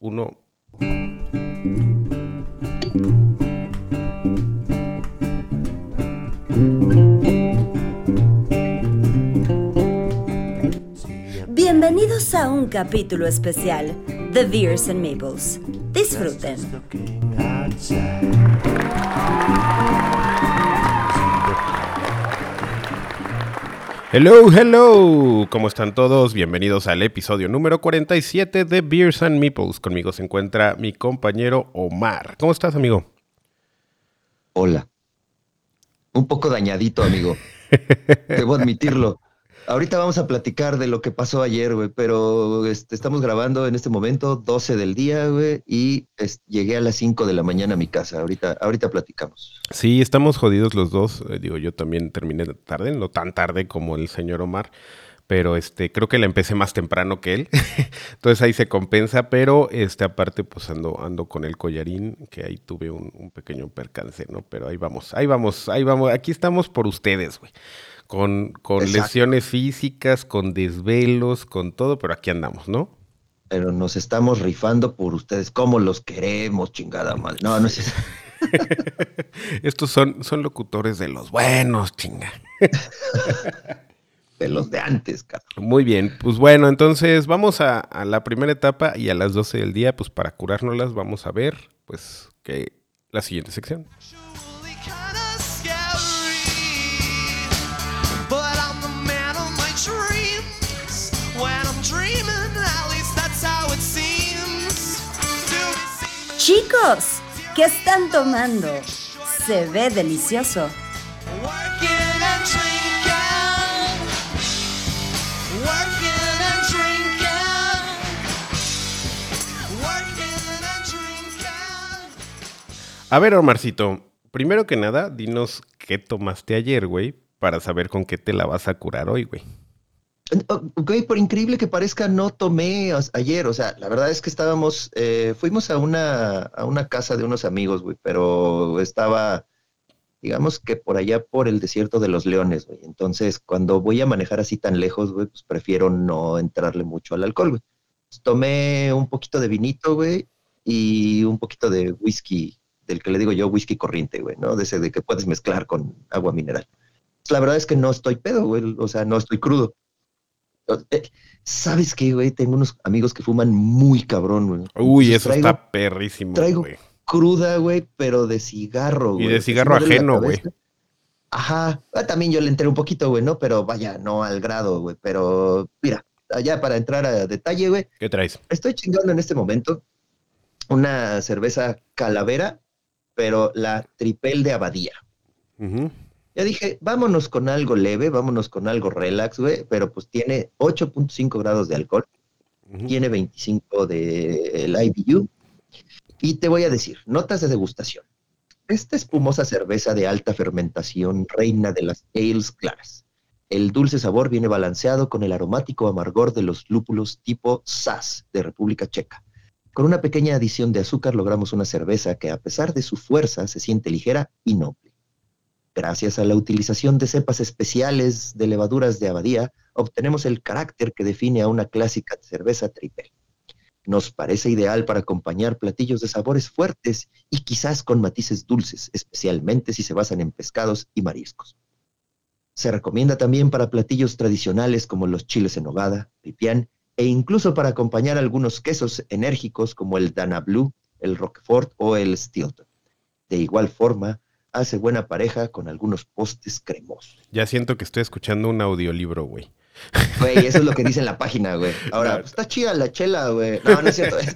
uno. Bienvenidos a un capítulo especial de Beers and Maples. Disfruten. Hello, hello. ¿Cómo están todos? Bienvenidos al episodio número 47 de Beers and Meeples. Conmigo se encuentra mi compañero Omar. ¿Cómo estás, amigo? Hola. Un poco dañadito, amigo. Debo admitirlo. Ahorita vamos a platicar de lo que pasó ayer, güey, pero este, estamos grabando en este momento 12 del día, güey, y llegué a las 5 de la mañana a mi casa. Ahorita, ahorita platicamos. Sí, estamos jodidos los dos. Eh, digo, yo también terminé tarde, no tan tarde como el señor Omar, pero este, creo que la empecé más temprano que él. Entonces ahí se compensa, pero este, aparte, pues ando, ando con el collarín, que ahí tuve un, un pequeño percance, ¿no? Pero ahí vamos, ahí vamos, ahí vamos. Aquí estamos por ustedes, güey con, con lesiones físicas, con desvelos, con todo, pero aquí andamos, ¿no? Pero nos estamos rifando por ustedes, como los queremos, chingada mal. No, no es Estos son, son locutores de los buenos, chinga. de los de antes, cabrón. Muy bien, pues bueno, entonces vamos a, a, la primera etapa y a las 12 del día, pues para curárnoslas, vamos a ver, pues, que la siguiente sección. Chicos, ¿qué están tomando? Se ve delicioso. A ver, Omarcito, primero que nada, dinos qué tomaste ayer, güey, para saber con qué te la vas a curar hoy, güey. Ok, por increíble que parezca, no tomé ayer. O sea, la verdad es que estábamos, eh, fuimos a una, a una casa de unos amigos, güey, pero estaba, digamos que por allá por el desierto de los leones, güey. Entonces, cuando voy a manejar así tan lejos, güey, pues prefiero no entrarle mucho al alcohol, güey. tomé un poquito de vinito, güey, y un poquito de whisky, del que le digo yo whisky corriente, güey, ¿no? De ese de que puedes mezclar con agua mineral. La verdad es que no estoy pedo, güey, o sea, no estoy crudo ¿Sabes qué, güey? Tengo unos amigos que fuman muy cabrón, güey. Uy, eso está perrísimo. Traigo cruda, güey, pero de cigarro, güey. Y de cigarro ajeno, güey. Ajá. Ah, también yo le entré un poquito, güey, ¿no? Pero vaya, no al grado, güey. Pero mira, allá para entrar a detalle, güey. ¿Qué traes? Estoy chingando en este momento una cerveza calavera, pero la tripel de abadía. Ajá. Ya dije, vámonos con algo leve, vámonos con algo relax, güey, pero pues tiene 8.5 grados de alcohol, tiene 25 de el IBU. Y te voy a decir, notas de degustación. Esta espumosa cerveza de alta fermentación, reina de las ales claras. El dulce sabor viene balanceado con el aromático amargor de los lúpulos tipo SAS de República Checa. Con una pequeña adición de azúcar logramos una cerveza que a pesar de su fuerza se siente ligera y noble. Gracias a la utilización de cepas especiales de levaduras de abadía, obtenemos el carácter que define a una clásica cerveza triple. Nos parece ideal para acompañar platillos de sabores fuertes y quizás con matices dulces, especialmente si se basan en pescados y mariscos. Se recomienda también para platillos tradicionales como los chiles en nogada, pipián e incluso para acompañar algunos quesos enérgicos como el Dana Blue, el Roquefort o el Stilton. De igual forma, hace buena pareja con algunos postes cremosos. Ya siento que estoy escuchando un audiolibro, güey. Güey, eso es lo que dice en la página, güey. Ahora, pues, está chida la chela, güey. No, no es cierto.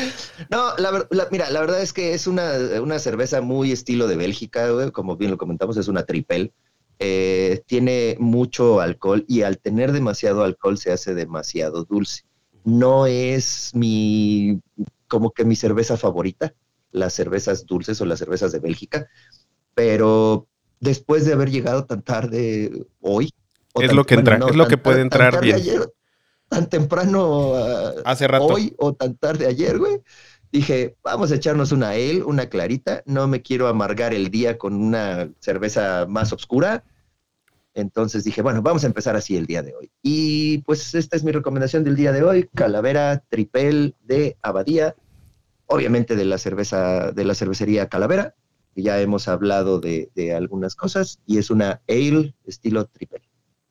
no, la, mira, la verdad es que es una, cerveza muy estilo de Bélgica, güey. Como bien lo comentamos, es una tripel. Eh, tiene mucho alcohol y al tener demasiado alcohol se hace demasiado dulce. No es mi, como que mi cerveza favorita las cervezas dulces o las cervezas de Bélgica, pero después de haber llegado tan tarde hoy. Es lo que entra, es lo que puede entrar bien. tan temprano ah, Hace rato. hoy o tan tarde ayer, güey. Dije, vamos a echarnos una ale, una clarita. No me quiero amargar el día con una cerveza más oscura. Entonces dije, bueno, vamos a empezar así el día de hoy. Y pues esta es mi recomendación del día de hoy, Calavera Tripel de Abadía, obviamente de la cerveza, de la cervecería Calavera, que ya hemos hablado de, de algunas cosas, y es una ale estilo Tripel.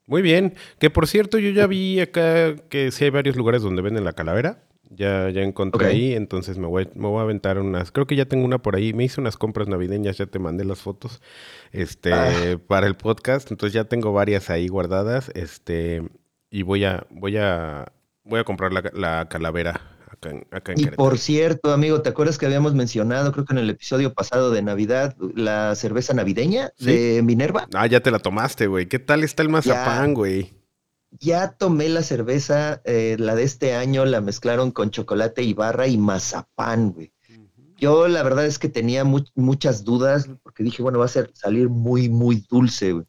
Muy bien, que por cierto yo ya vi acá que sí hay varios lugares donde venden la calavera. Ya, ya encontré ahí, entonces me voy, me voy a aventar unas. Creo que ya tengo una por ahí. Me hice unas compras navideñas, ya te mandé las fotos este, ah. para el podcast. Entonces ya tengo varias ahí guardadas. Este, y voy a, voy a, voy a comprar la, la calavera acá en, acá Y por cierto, amigo, ¿te acuerdas que habíamos mencionado, creo que en el episodio pasado de Navidad, la cerveza navideña de Minerva? Ah, ya te la tomaste, güey. ¿Qué tal está el mazapán, güey? ya tomé la cerveza, eh, la de este año, la mezclaron con chocolate y barra y mazapán, güey. Yo la verdad es que tenía muchas dudas porque dije, bueno, va a ser salir muy, muy dulce, güey.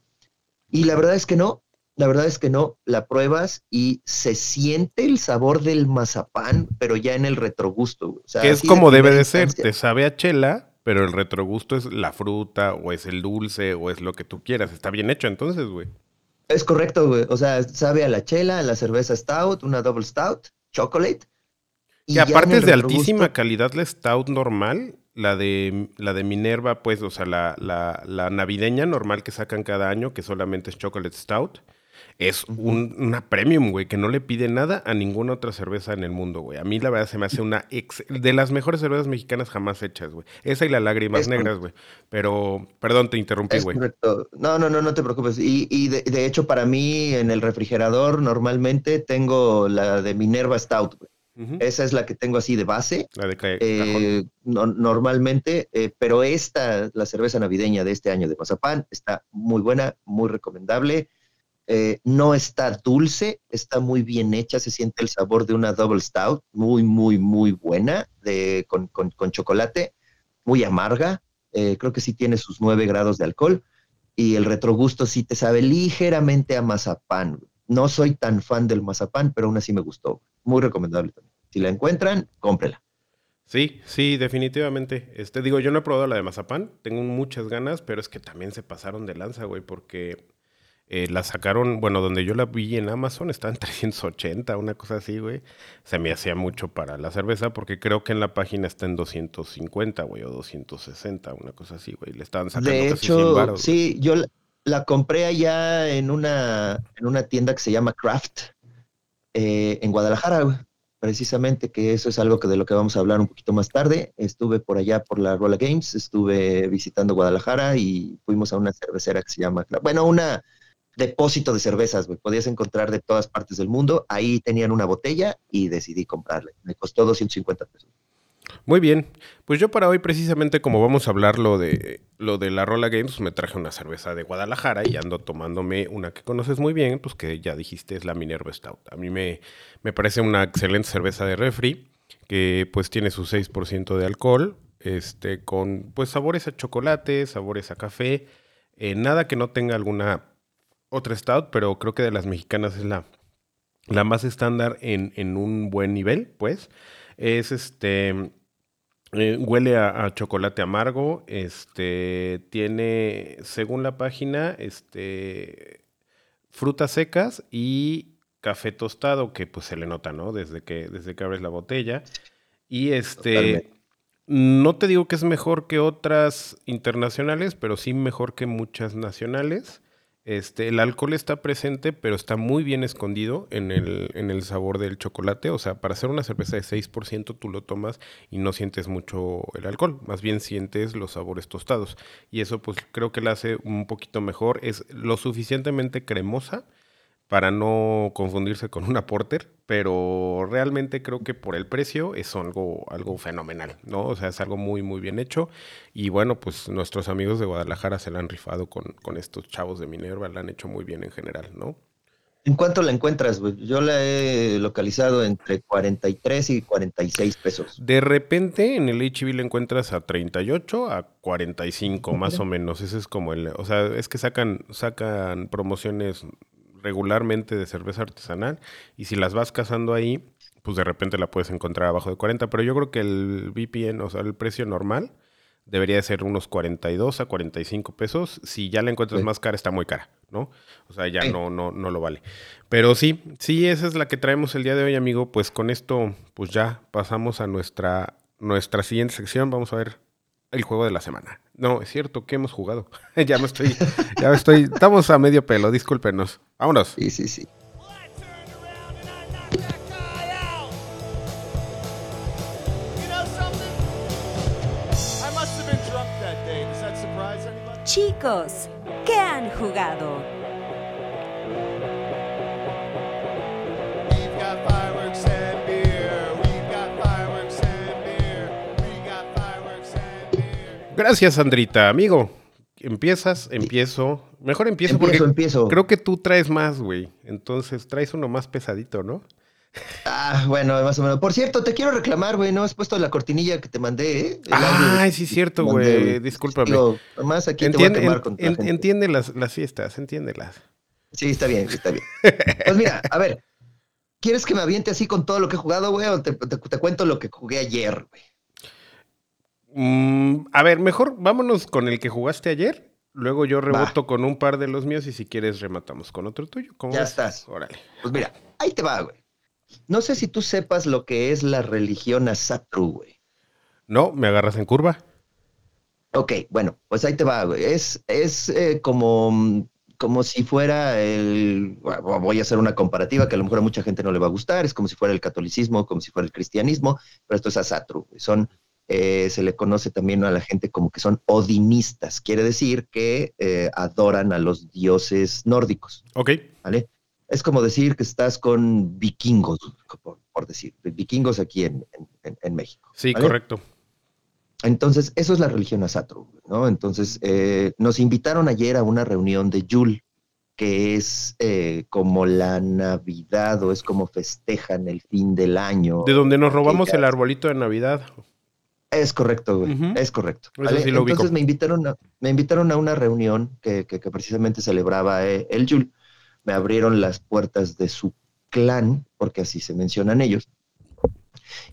Y la verdad es que no, la verdad es que no, la pruebas y se siente el sabor del mazapán, pero ya en el retrogusto. Que es como debe de ser, te sabe a chela, pero el retrogusto es la fruta o es el dulce o es lo que tú quieras. Está bien hecho entonces, güey. Es correcto, güey. O sea, sabe a la chela, a la cerveza stout, una double stout, chocolate. Y, aparte es de altísima calidad la stout normal, la de, la de Minerva, pues, o sea, la, la, la navideña normal que sacan cada año, que solamente es chocolate stout es una premium, güey, que no le pide nada a ninguna otra cerveza en el mundo, güey. A mí la verdad se me hace una ex de las mejores cervezas mexicanas jamás hechas, güey. Esa y las lágrimas negras, güey. Pero, perdón, te interrumpí, güey. No, no, no, no te preocupes. Y, y de, hecho, para mí, en el refrigerador, normalmente tengo la de Minerva Stout, güey. Esa es la que tengo así de base. La de eh, normalmente, eh, pero esta, la cerveza navideña de este año de Mazapán, está muy buena, muy recomendable. Eh, no está dulce, está muy bien hecha, se siente el sabor de una double stout, muy, muy, muy buena, de, con, chocolate, muy amarga, eh, creo que sí tiene sus 9 grados de alcohol, y el retrogusto sí te sabe ligeramente a mazapán. No soy tan fan del mazapán, pero aún así me gustó. Muy recomendable también. Si la encuentran, cómprela. Sí, sí, definitivamente. Este, digo, yo no he probado la de mazapán, tengo muchas ganas, pero es que también se pasaron de lanza, güey, porque eh, la sacaron, bueno, donde yo la vi en Amazon está en 380, una cosa así, güey. Se me hacía mucho para la cerveza porque creo que en la página está en 250, güey, o 260, una cosa así, güey. Le estaban sacando de hecho, Sí, yo la, compré allá en una, en una tienda que se llama Craft eh, en Guadalajara, güey. Precisamente que eso es algo que de lo que vamos a hablar un poquito más tarde. Estuve por allá por la Rolla Games, estuve visitando Guadalajara y fuimos a una cervecera que se llama, bueno, una depósito de cervezas, güey. Podías encontrar de todas partes del mundo. Ahí tenían una botella y decidí comprarle. Me costó 250 pesos. Muy bien. Pues yo para hoy, precisamente, como vamos a hablar lo de, lo de la Rola Games, me traje una cerveza de Guadalajara y ando tomándome una que conoces muy bien, pues que ya dijiste es la Minerva Stout. A mí me, me parece una excelente cerveza de refri, que pues tiene su 6% de alcohol, este, con pues sabores a chocolate, sabores a café, eh, nada que no tenga alguna otra stout, pero creo que de las mexicanas es la, la más estándar en, un buen nivel, pues. Es este. Eh, huele a, chocolate amargo. Este. Tiene, según la página, este. Frutas secas y café tostado, que pues se le nota, ¿no? Desde que, desde que abres la botella. Y este. No te digo que es mejor que otras internacionales, pero sí mejor que muchas nacionales. Este, el alcohol está presente, pero está muy bien escondido en el, en el sabor del chocolate. O sea, para hacer una cerveza de 6%, tú lo tomas y no sientes mucho el alcohol, más bien sientes los sabores tostados. Y eso, pues creo que la hace un poquito mejor. Es lo suficientemente cremosa para no confundirse con una porter, pero realmente creo que por el precio es algo, algo fenomenal, ¿no? O sea, es algo muy, muy bien hecho. Y bueno, pues nuestros amigos de Guadalajara se la han rifado con, con estos chavos de Minerva, la han hecho muy bien en general, ¿no? ¿En cuánto la encuentras? Yo la he localizado entre 43 y 46 pesos. De repente en el HB la encuentras a 38 a 45 más o menos. Ese es como el, o sea, es que sacan sacan promociones regularmente de cerveza artesanal y si las vas cazando ahí, pues de repente la puedes encontrar abajo de 40, pero yo creo que el VPN, o sea, el precio normal debería ser unos 42 a 45 pesos. Si ya la encuentras más cara, está muy cara, ¿no? O sea, ya no, no, no lo vale. Pero sí, sí, esa es la que traemos el día de hoy, amigo. Pues con esto, pues ya pasamos a nuestra, nuestra siguiente sección. Vamos a ver el juego de la semana. No, es cierto que hemos jugado. ya me estoy, ya me estoy, estamos a medio pelo, discúlpenos. Vámonos. Sí, sí, sí. Chicos, ¿qué han jugado? Gracias, Sandrita. Amigo, empiezas, empiezo. Mejor empiezo, Empiezo, porque empiezo. creo que tú traes más, güey. Entonces traes uno más pesadito, ¿no? Ah, bueno, más o menos. Por cierto, te quiero reclamar, güey, no has puesto la cortinilla que te mandé, ¿eh? El Ay, sí, cierto, güey. Discúlpame. Digo, nomás aquí Entiende, te voy a en- la en- entiende las, las fiestas, entiéndelas. Sí, está bien, está bien. Pues mira, a ver, ¿quieres que me aviente así con todo lo que he jugado, güey? O te, te- te cuento lo que jugué ayer, güey. Mm, a ver, mejor vámonos con el que jugaste ayer. Luego yo reboto con un par de los míos y si quieres rematamos con otro tuyo. ¿Cómo Ya ves? estás. Órale. Pues mira, ahí te va, güey. No sé si tú sepas lo que es la religión Asatru, güey. No, me agarras en curva. Ok, bueno, pues ahí te va, güey. Es, es eh, como, como si fuera el. bueno, Voy a hacer una comparativa que a lo mejor a mucha gente no le va a gustar. Es como si fuera el catolicismo, como si fuera el cristianismo, pero esto es Asatru. güey. Son, eh, se le conoce también a la gente como que son odinistas. Quiere decir que eh, adoran a los dioses nórdicos, Ok. ¿vale? Es como decir que estás con vikingos, por, por decir, vikingos aquí en, en- México. Sí, ¿vale? correcto. Entonces, eso es la religión Asatru, ¿no? Entonces, eh, nos invitaron ayer a una reunión de Yul, que es eh, como la Navidad o es como festejan el fin del año. De donde nos robamos el arbolito de Navidad. Es correcto, güey, es correcto. Entonces me invitaron, a, me invitaron a una reunión que, que- que precisamente celebraba eh, el Yul. Me abrieron las puertas de su clan, porque así se mencionan ellos.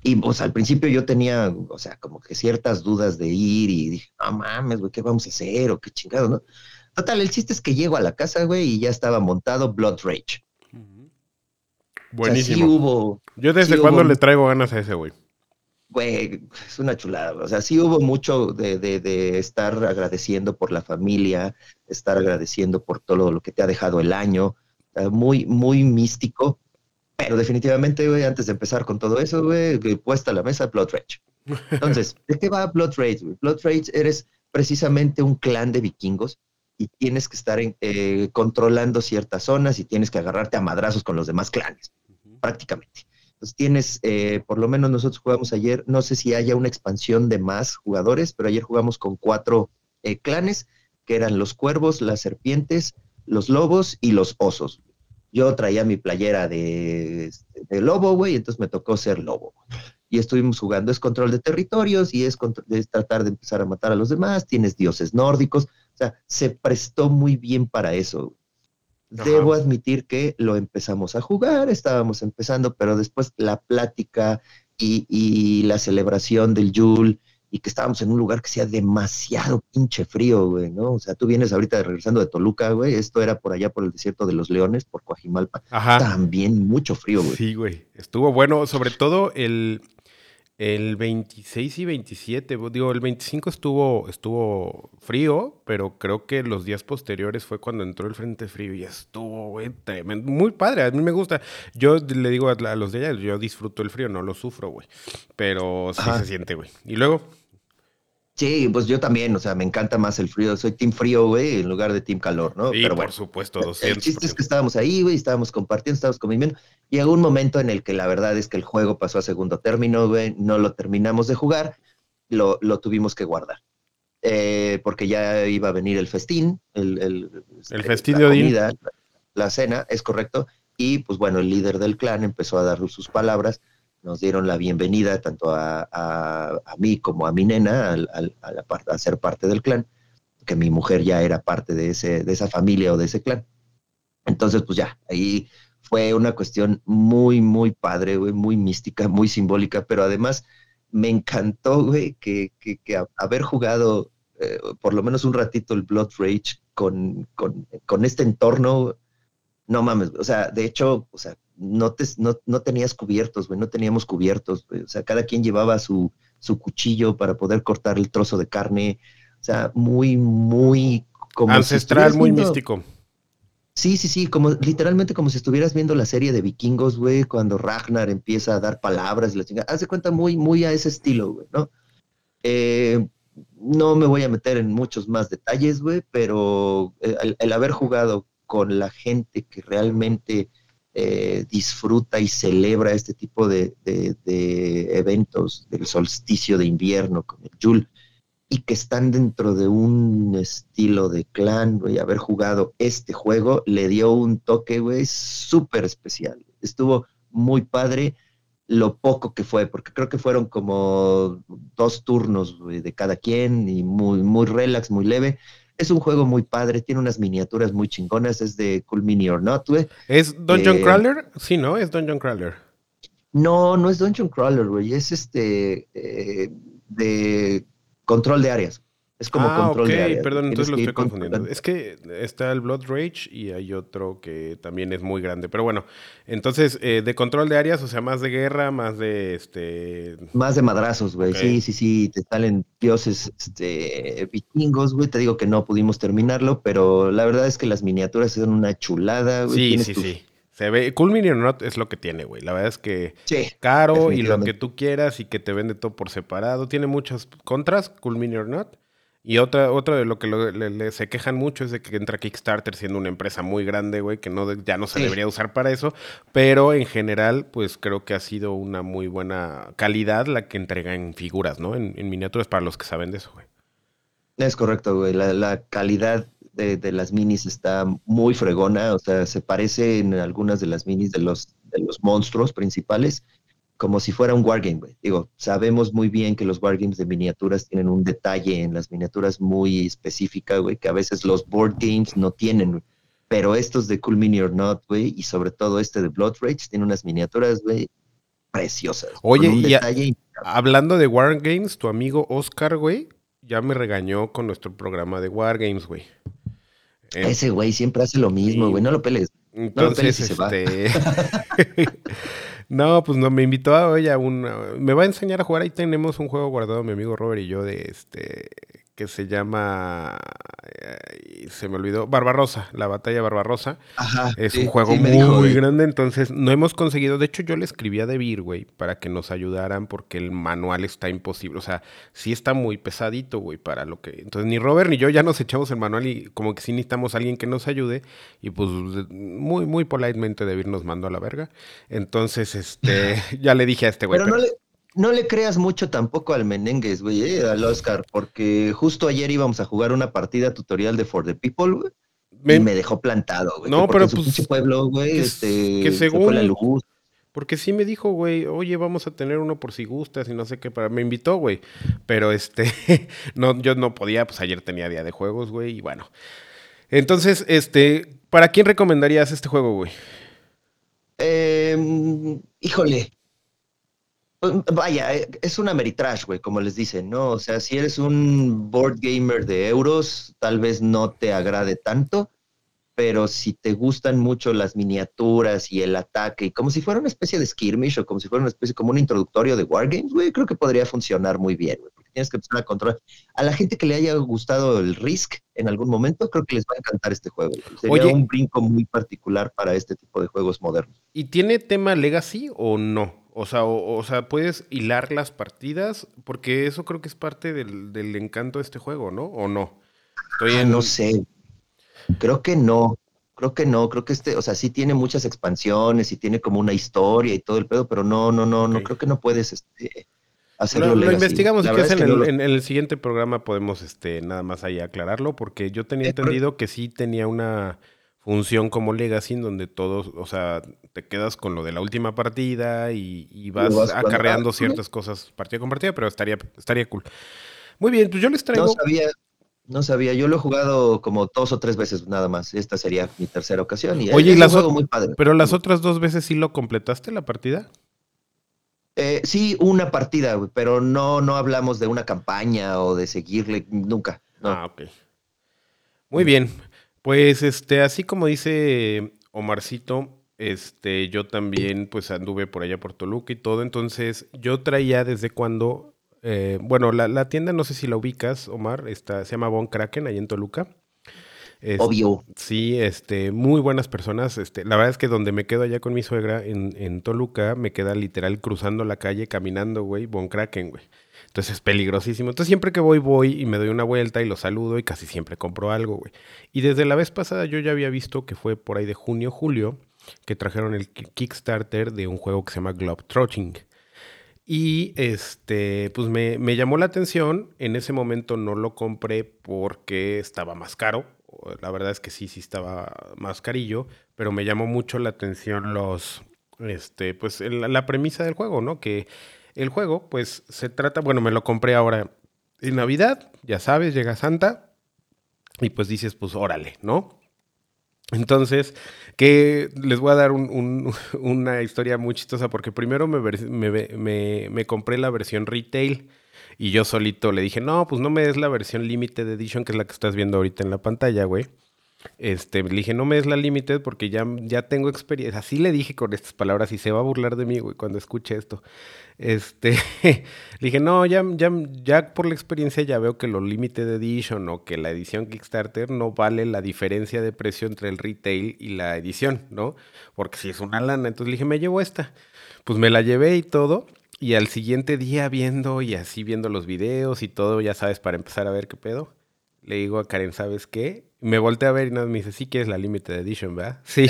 Y pues al principio yo tenía, o sea, como que ciertas dudas de ir y dije, no mames, güey, ¿qué vamos a hacer? O qué chingado, ¿no? Total, el chiste es que llego a la casa, güey, y ya estaba montado Blood Rage. O sea, sí Buenísimo. hubo, Yo desde sí cuando hubo- le traigo ganas a ese, güey. Güey, es una chulada. O sea, sí hubo mucho de, de- de estar agradeciendo por la familia, estar agradeciendo por todo lo que te ha dejado el año. muy, muy místico. Pero definitivamente, güey, antes de empezar con todo eso, güey, puesta a la mesa Blood Rage. Entonces, ¿de qué va Blood Rage? güey? Blood Rage eres precisamente un clan de vikingos y tienes que estar en- eh, controlando ciertas zonas y tienes que agarrarte a madrazos con los demás clanes, prácticamente. Entonces tienes, eh, por lo menos nosotros jugamos ayer, no sé si haya una expansión de más jugadores, pero ayer jugamos con cuatro eh, clanes, que eran los cuervos, las serpientes, los lobos y los osos. Yo traía mi playera de, este, lobo, güey, entonces me tocó ser lobo. Y estuvimos jugando, es control de territorios y es, es tratar de empezar a matar a los demás, tienes dioses nórdicos, o sea, se prestó muy bien para eso. Ajá. Debo admitir que lo empezamos a jugar, estábamos empezando, pero después la plática y, y la celebración del Yule y que estábamos en un lugar que sea demasiado pinche frío, güey, ¿no? O sea, tú vienes ahorita regresando de Toluca, güey, esto era por allá por el desierto de los Leones, por Coajimalpa, Ajá. también mucho frío, güey. Sí, güey. Estuvo bueno, sobre todo el, el 26 y 27. bu- Digo, el 25 estuvo, estuvo frío, pero creo que los días posteriores fue cuando entró el frente frío y estuvo, güey, tremendo. Muy padre, a mí me gusta. Yo le digo a, a los de allá, yo disfruto el frío, no lo sufro, güey. Pero sí Ajá. se siente, güey. Y luego, Sí, pues yo también, o sea, me encanta más el frío, soy team frío, güey, en lugar de team calor, ¿no? y Pero por bueno. supuesto, El 200. chiste es que estábamos ahí, güey, estábamos compartiendo, estábamos conviviendo. Llegó un momento en el que la verdad es que el juego pasó a segundo término, güey, no lo terminamos de jugar, lo, lo tuvimos que guardar. Eh, porque ya iba a venir el festín, el, el, El eh, festín de Odín. comida, la cena, es correcto. Y pues bueno, el líder del clan empezó a dar sus palabras, nos dieron la bienvenida tanto a, a- mí como a mi nena a, a ser parte del clan, que mi mujer ya era parte de, ese, de esa familia o de ese clan. Entonces, pues ya, ahí fue una cuestión muy, muy padre, güey, muy mística, muy simbólica, pero además me encantó, güey, que, que, haber jugado eh, por lo menos un ratito el Blood Rage con, con, con, este entorno, no mames, o sea, de hecho, o sea, no, te, no, no tenías cubiertos, güey, no teníamos cubiertos, o sea, cada quien llevaba su, su cuchillo para poder cortar el trozo de carne, o sea, muy, muy... Como Ancestral, muy místico. Sí, sí, sí, como literalmente como si estuvieras viendo la serie de vikingos, güey, cuando Ragnar empieza a dar palabras y la chingada. Haz de cuenta muy, muy a ese estilo, güey, ¿no? Eh, no me voy a meter en muchos más detalles, güey, pero el, haber jugado con la gente que realmente eh, disfruta y celebra este tipo de, eventos del solsticio de invierno con el Yule, y que están dentro de un estilo de clan, güey, haber jugado este juego le dio un toque, súper especial. Estuvo muy padre lo poco que fue, porque creo que fueron como dos turnos de cada quien y muy, muy relax, muy leve. Es un juego muy padre, tiene unas miniaturas muy chingonas, es de Cool Mini or Not, güey. ¿Es Dungeon eh, Crawler? Sí, ¿no? Es Dungeon Crawler. No, no es Dungeon Crawler, güey, es este eh, de control de áreas. Es como ah, control de áreas. perdón, entonces lo estoy confundiendo. Es que está el Blood Rage y hay otro que también es muy grande. Pero bueno, entonces, eh, de control de áreas, o sea, más de guerra, más de este. Más de madrazos, güey. Sí, sí, sí. Te salen dioses este, vikingos, güey. Te digo que no pudimos terminarlo, pero la verdad es que las miniaturas son una chulada, güey. Sí, sí, sí. Se ve, Cool Mini Not es lo que tiene, güey. La verdad es que caro y lo que tú quieras y que te vende todo por separado. Tiene muchas contras, Cool Mini Not. Y otra, otra de lo que le, se quejan mucho es de que entra Kickstarter siendo una empresa muy grande, güey, que no, ya no se debería usar para eso. Pero en general, pues creo que ha sido una muy buena calidad la que entrega en figuras, ¿no? En, miniaturas para los que saben de eso, güey. Es correcto, güey. La, la calidad de, las minis está muy fregona, o sea, se parece en algunas de las minis de los, de los monstruos principales, como si fuera un wargame, güey. Digo, sabemos muy bien que los wargames de miniaturas tienen un detalle en las miniaturas muy específica, güey, que a veces los board games no tienen, Pero estos de Cool Mini or Not, güey, y sobre todo este de Blood Rage, tienen unas miniaturas, güey, preciosas. Oye, y hablando de wargames, tu amigo Oscar, güey, ya me regañó con nuestro programa de wargames, güey. Eh, Ese güey siempre hace lo mismo, güey, no lo peles. Entonces, este... no, pues no, me invitó a hoy a un... Me va a enseñar a jugar, ahí tenemos un juego guardado mi amigo Robert y yo de este que se llama, se me olvidó, Barbarosa, la batalla Barbarosa. Ajá, es un juego muy, grande, entonces no hemos conseguido, de hecho yo le escribí a Debir, güey, para que nos ayudaran porque el manual está imposible, o sea, sí está muy pesadito, güey, para lo que... Entonces ni Robert ni yo ya nos echamos el manual y como que sí necesitamos a alguien que nos ayude y pues muy, muy politemente Debir nos mandó a la verga. Entonces, este, ya le dije a este güey. Pero, no le no le creas mucho tampoco al Menengues, güey, eh, al Oscar, porque justo ayer íbamos a jugar una partida tutorial de For the People, güey. Y me dejó plantado, güey. No, pero pues. Su pueblo, güey, este. Que según. la luz. Porque sí me dijo, güey, oye, vamos a tener uno por si gustas y no sé qué, para... me invitó, güey. Pero este, no, yo no podía, pues ayer tenía día de juegos, güey, y bueno. Entonces, este, ¿para quién recomendarías este juego, güey? Eh, híjole, pues, vaya, eh, es una Ameritrash, güey, como les dicen, ¿no? O sea, si eres un board gamer de euros, tal vez no te agrade tanto, pero si te gustan mucho las miniaturas y el ataque, y como si fuera una especie de skirmish o como si fuera una especie como un introductorio de wargames, güey, creo que podría funcionar muy bien, güey, porque tienes que empezar a controlar. A la gente que le haya gustado el Risk en algún momento, creo que les va a encantar este juego. Sería un brinco muy particular para este tipo de juegos modernos. ¿Y tiene tema legacy o no? O sea, o, sea, puedes hilar las partidas, porque eso creo que es parte del, encanto de este juego, ¿no? ¿O no? Estoy ah, No sé. Creo que no. Creo que no. Creo que este, o sea, sí tiene muchas expansiones y tiene como una historia y todo el pedo, pero no, no, no, no. Creo que no puedes este, hacerlo. Lo, lo investigamos y que en, el, siguiente programa podemos este, nada más ahí aclararlo, porque yo tenía entendido que sí tenía una función como Legacy, en donde todos, o sea, te quedas con lo de la última partida y, vas, acarreando ciertas cosas partida con partida, pero estaría, estaría cool. Muy bien, pues yo les traigo. No sabía, no sabía, yo lo he jugado como dos o tres veces nada más. Esta sería mi tercera ocasión. Y Oye, las muy padre. pero las otras dos veces sí lo completaste la partida. Eh, sí, una partida, pero no, no hablamos de una campaña o de seguirle, nunca. Ah, ok. Muy bien. Pues este, así como dice Omarcito, este, yo también pues anduve por allá por Toluca y todo, entonces yo traía desde cuando, eh, bueno, la, tienda no sé si la ubicas, Omar, está, se llama Bon Kraken, ahí en Toluca. Obvio. Sí, este, muy buenas personas. Este, la verdad es que donde me quedo allá con mi suegra, en, en Toluca, me queda literal cruzando la calle, caminando, güey, Bon Kraken, güey. Entonces es peligrosísimo. Entonces siempre que voy, voy y me doy una vuelta y lo saludo y casi siempre compro algo, güey. Y desde la vez pasada yo ya había visto que fue por ahí de junio, julio, que trajeron el Kickstarter de un juego que se llama Globetrotting. Y este, pues me, me llamó la atención. En ese momento no lo compré porque estaba más caro la verdad es que sí, sí estaba más carillo, pero me llamó mucho la atención los, este, pues la premisa del juego, ¿no? Que el juego, pues se trata, bueno, me lo compré ahora en Navidad, ya sabes, llega Santa y pues dices, pues órale, ¿no? Entonces, que les voy a dar una historia muy chistosa porque primero me, me, me compré la versión retail y yo solito le dije, no, pues no me des la versión Limited Edition, que es la que estás viendo ahorita en la pantalla, güey. Este, le dije, no me des la Limited porque ya, ya tengo experiencia. Así le dije con estas palabras y se va a burlar de mí, cuando escuche esto. Este, le dije, no, ya, ya, ya por la experiencia ya veo que lo Limited Edition o que la edición Kickstarter no vale la diferencia de precio entre el retail y la edición, ¿no? Porque si es una lana, entonces le dije, me llevo esta. Pues me la llevé y todo. Y al siguiente día viendo y así viendo los videos y todo, ya sabes, para empezar a ver qué pedo, le digo a Karen, ¿sabes qué? Me volteé a ver y nada, me dice, sí que es la Limited Edition, ¿verdad? Sí.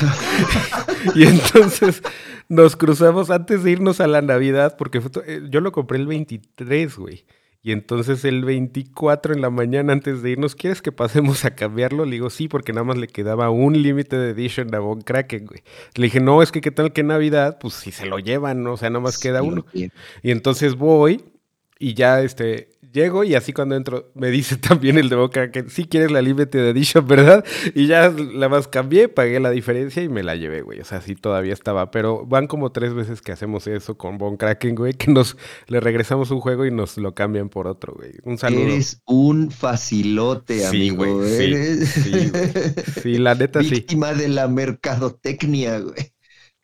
y entonces nos cruzamos antes de irnos a la Navidad, porque eh, yo lo compré el 23, güey. Y entonces el 24 en la mañana antes de irnos, ¿quieres que pasemos a cambiarlo? Le digo, sí, porque nada más le quedaba un Limited Edition a Von Kraken, güey. Le dije, no, es que qué tal que Navidad, pues si se lo llevan, ¿no? O sea, nada más queda uno. Y entonces voy y ya, este, Llego y así cuando entro me dice también el de Boca que sí quieres la Limited Edition, ¿verdad? Y ya la más cambié, pagué la diferencia y me la llevé, güey. O sea, sí todavía estaba. Pero van como tres veces que hacemos eso con Bon Kraken, güey, que nos le regresamos un juego y nos lo cambian por otro, güey. Un saludo. Eres un facilote, amigo. Sí, sí, sí, la neta sí. Víctima de la mercadotecnia, güey.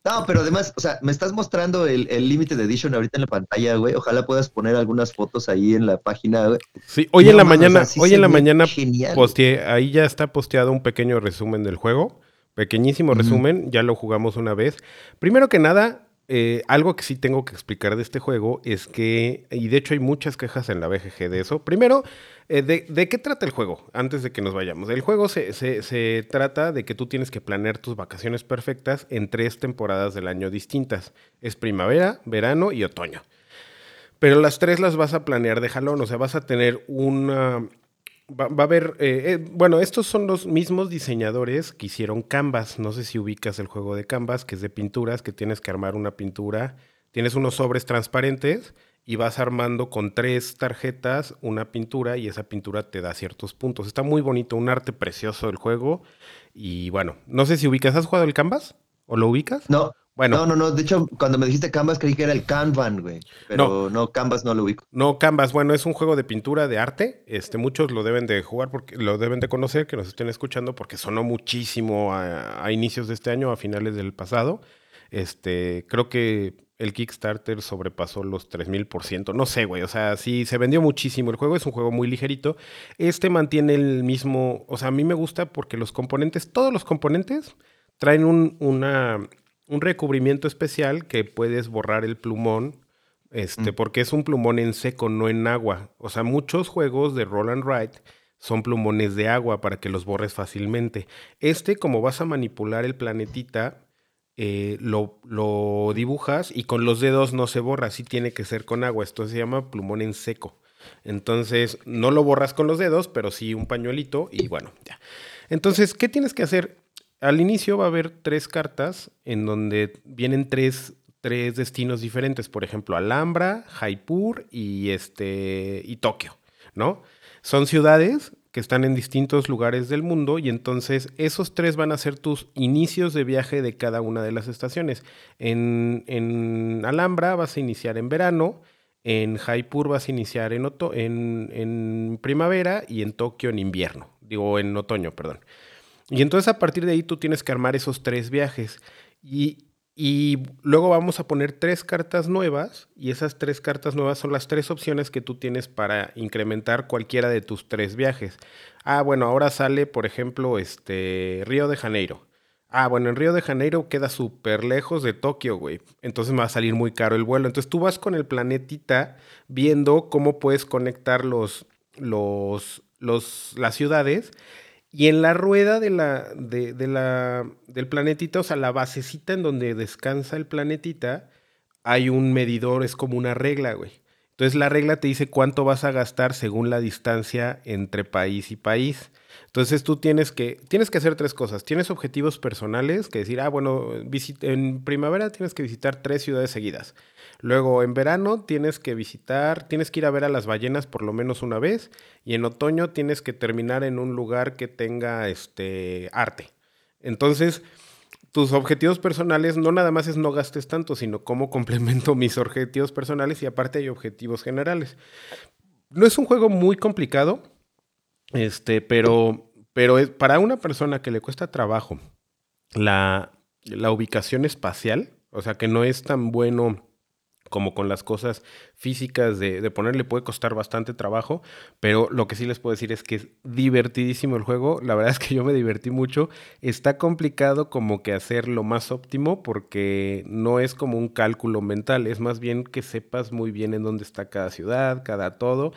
No, pero además, o sea, me estás mostrando el, el Limited Edition ahorita en la pantalla, güey. Ojalá puedas poner algunas fotos ahí en la página, güey. Sí, hoy en la mañana, hoy en la mañana posteé, ahí ya está posteado un pequeño resumen del juego. Pequeñísimo resumen, ya lo jugamos una vez. Primero que nada, eh, algo que sí tengo que explicar de este juego es que, y de hecho hay muchas quejas en la BGG de eso. Primero, eh, de, qué trata el juego? Antes de que nos vayamos. El juego se, trata de que tú tienes que planear tus vacaciones perfectas en tres temporadas del año distintas. Es primavera, verano y otoño. Pero las tres las vas a planear de jalón, o sea, vas a tener una... Va, a haber, eh, eh, bueno, estos son los mismos diseñadores que hicieron Canvas. No sé si ubicas el juego de Canvas, que es de pinturas, que tienes que armar una pintura. Tienes unos sobres transparentes y vas armando con tres tarjetas una pintura y esa pintura te da ciertos puntos. Está muy bonito, un arte precioso del juego. Y bueno, no sé si ubicas, ¿has jugado el Canvas? ¿O lo ubicas? No. Bueno. No, no, no. De hecho, cuando me dijiste Canvas creí que era el Kanban, güey. Pero no. Canvas no lo ubico. No, Canvas, bueno, es un juego de pintura, de arte. Este, muchos lo deben de jugar porque lo deben de conocer, que nos estén escuchando, porque sonó muchísimo a, a inicios de este año, a finales del pasado. Este, creo que el Kickstarter sobrepasó los 3000%. No sé, güey. O sea, sí, se vendió muchísimo el juego. Es un juego muy ligerito. Este mantiene el mismo. O sea, a mí me gusta porque los componentes, todos los componentes, traen un, una, un recubrimiento especial que puedes borrar el plumón. Este, mm. porque es un plumón en seco, no en agua. O sea, muchos juegos de Roll and Write son plumones de agua para que los borres fácilmente. Este, como vas a manipular el planetita, eh, lo, dibujas y con los dedos no se borra, sí tiene que ser con agua. Esto se llama plumón en seco. Entonces, no lo borras con los dedos, pero sí un pañuelito y bueno, ya. Entonces, ¿qué tienes que hacer? Al inicio va a haber tres cartas en donde vienen tres, tres destinos diferentes, por ejemplo, Alhambra, Jaipur y, este, y Tokio, ¿no? Son ciudades que están en distintos lugares del mundo y entonces esos tres van a ser tus inicios de viaje de cada una de las estaciones. En, en Alhambra vas a iniciar en verano, en Jaipur vas a iniciar en, en, en primavera y en Tokio en invierno, digo en otoño, perdón. Y entonces a partir de ahí tú tienes que armar esos tres viajes. Y y luego vamos a poner tres cartas nuevas y esas tres cartas nuevas son las tres opciones que tú tienes para incrementar cualquiera de tus tres viajes. Ah, bueno, ahora sale, por ejemplo, este Río de Janeiro. Ah, bueno, en Río de Janeiro queda súper lejos de Tokio, güey. Entonces me va a salir muy caro el vuelo. Entonces tú vas con el planetita viendo cómo puedes conectar los, los, los, las ciudades y en la rueda de la, de, del planetita, o sea, la basecita en donde descansa el planetita, hay un medidor, es como una regla, güey. Entonces la regla te dice cuánto vas a gastar según la distancia entre país y país. Entonces tú tienes que, tienes que hacer tres cosas. Tienes objetivos personales, que decir, ah, bueno, en primavera tienes que visitar tres ciudades seguidas. Luego, en verano tienes que visitar, tienes que ir a ver a las ballenas por lo menos una vez. Y en otoño tienes que terminar en un lugar que tenga este arte. Entonces, tus objetivos personales no nada más es no gastes tanto, sino cómo complemento mis objetivos personales y aparte hay objetivos generales. No es un juego muy complicado, este, pero, pero para una persona que le cuesta trabajo la, la ubicación espacial, o sea que no es tan bueno como con las cosas físicas de, ponerle puede costar bastante trabajo, pero lo que sí les puedo decir es que es divertidísimo el juego, la verdad es que yo me divertí mucho, está complicado como que hacer lo más óptimo porque no es como un cálculo mental, es más bien que sepas muy bien en dónde está cada ciudad, cada todo,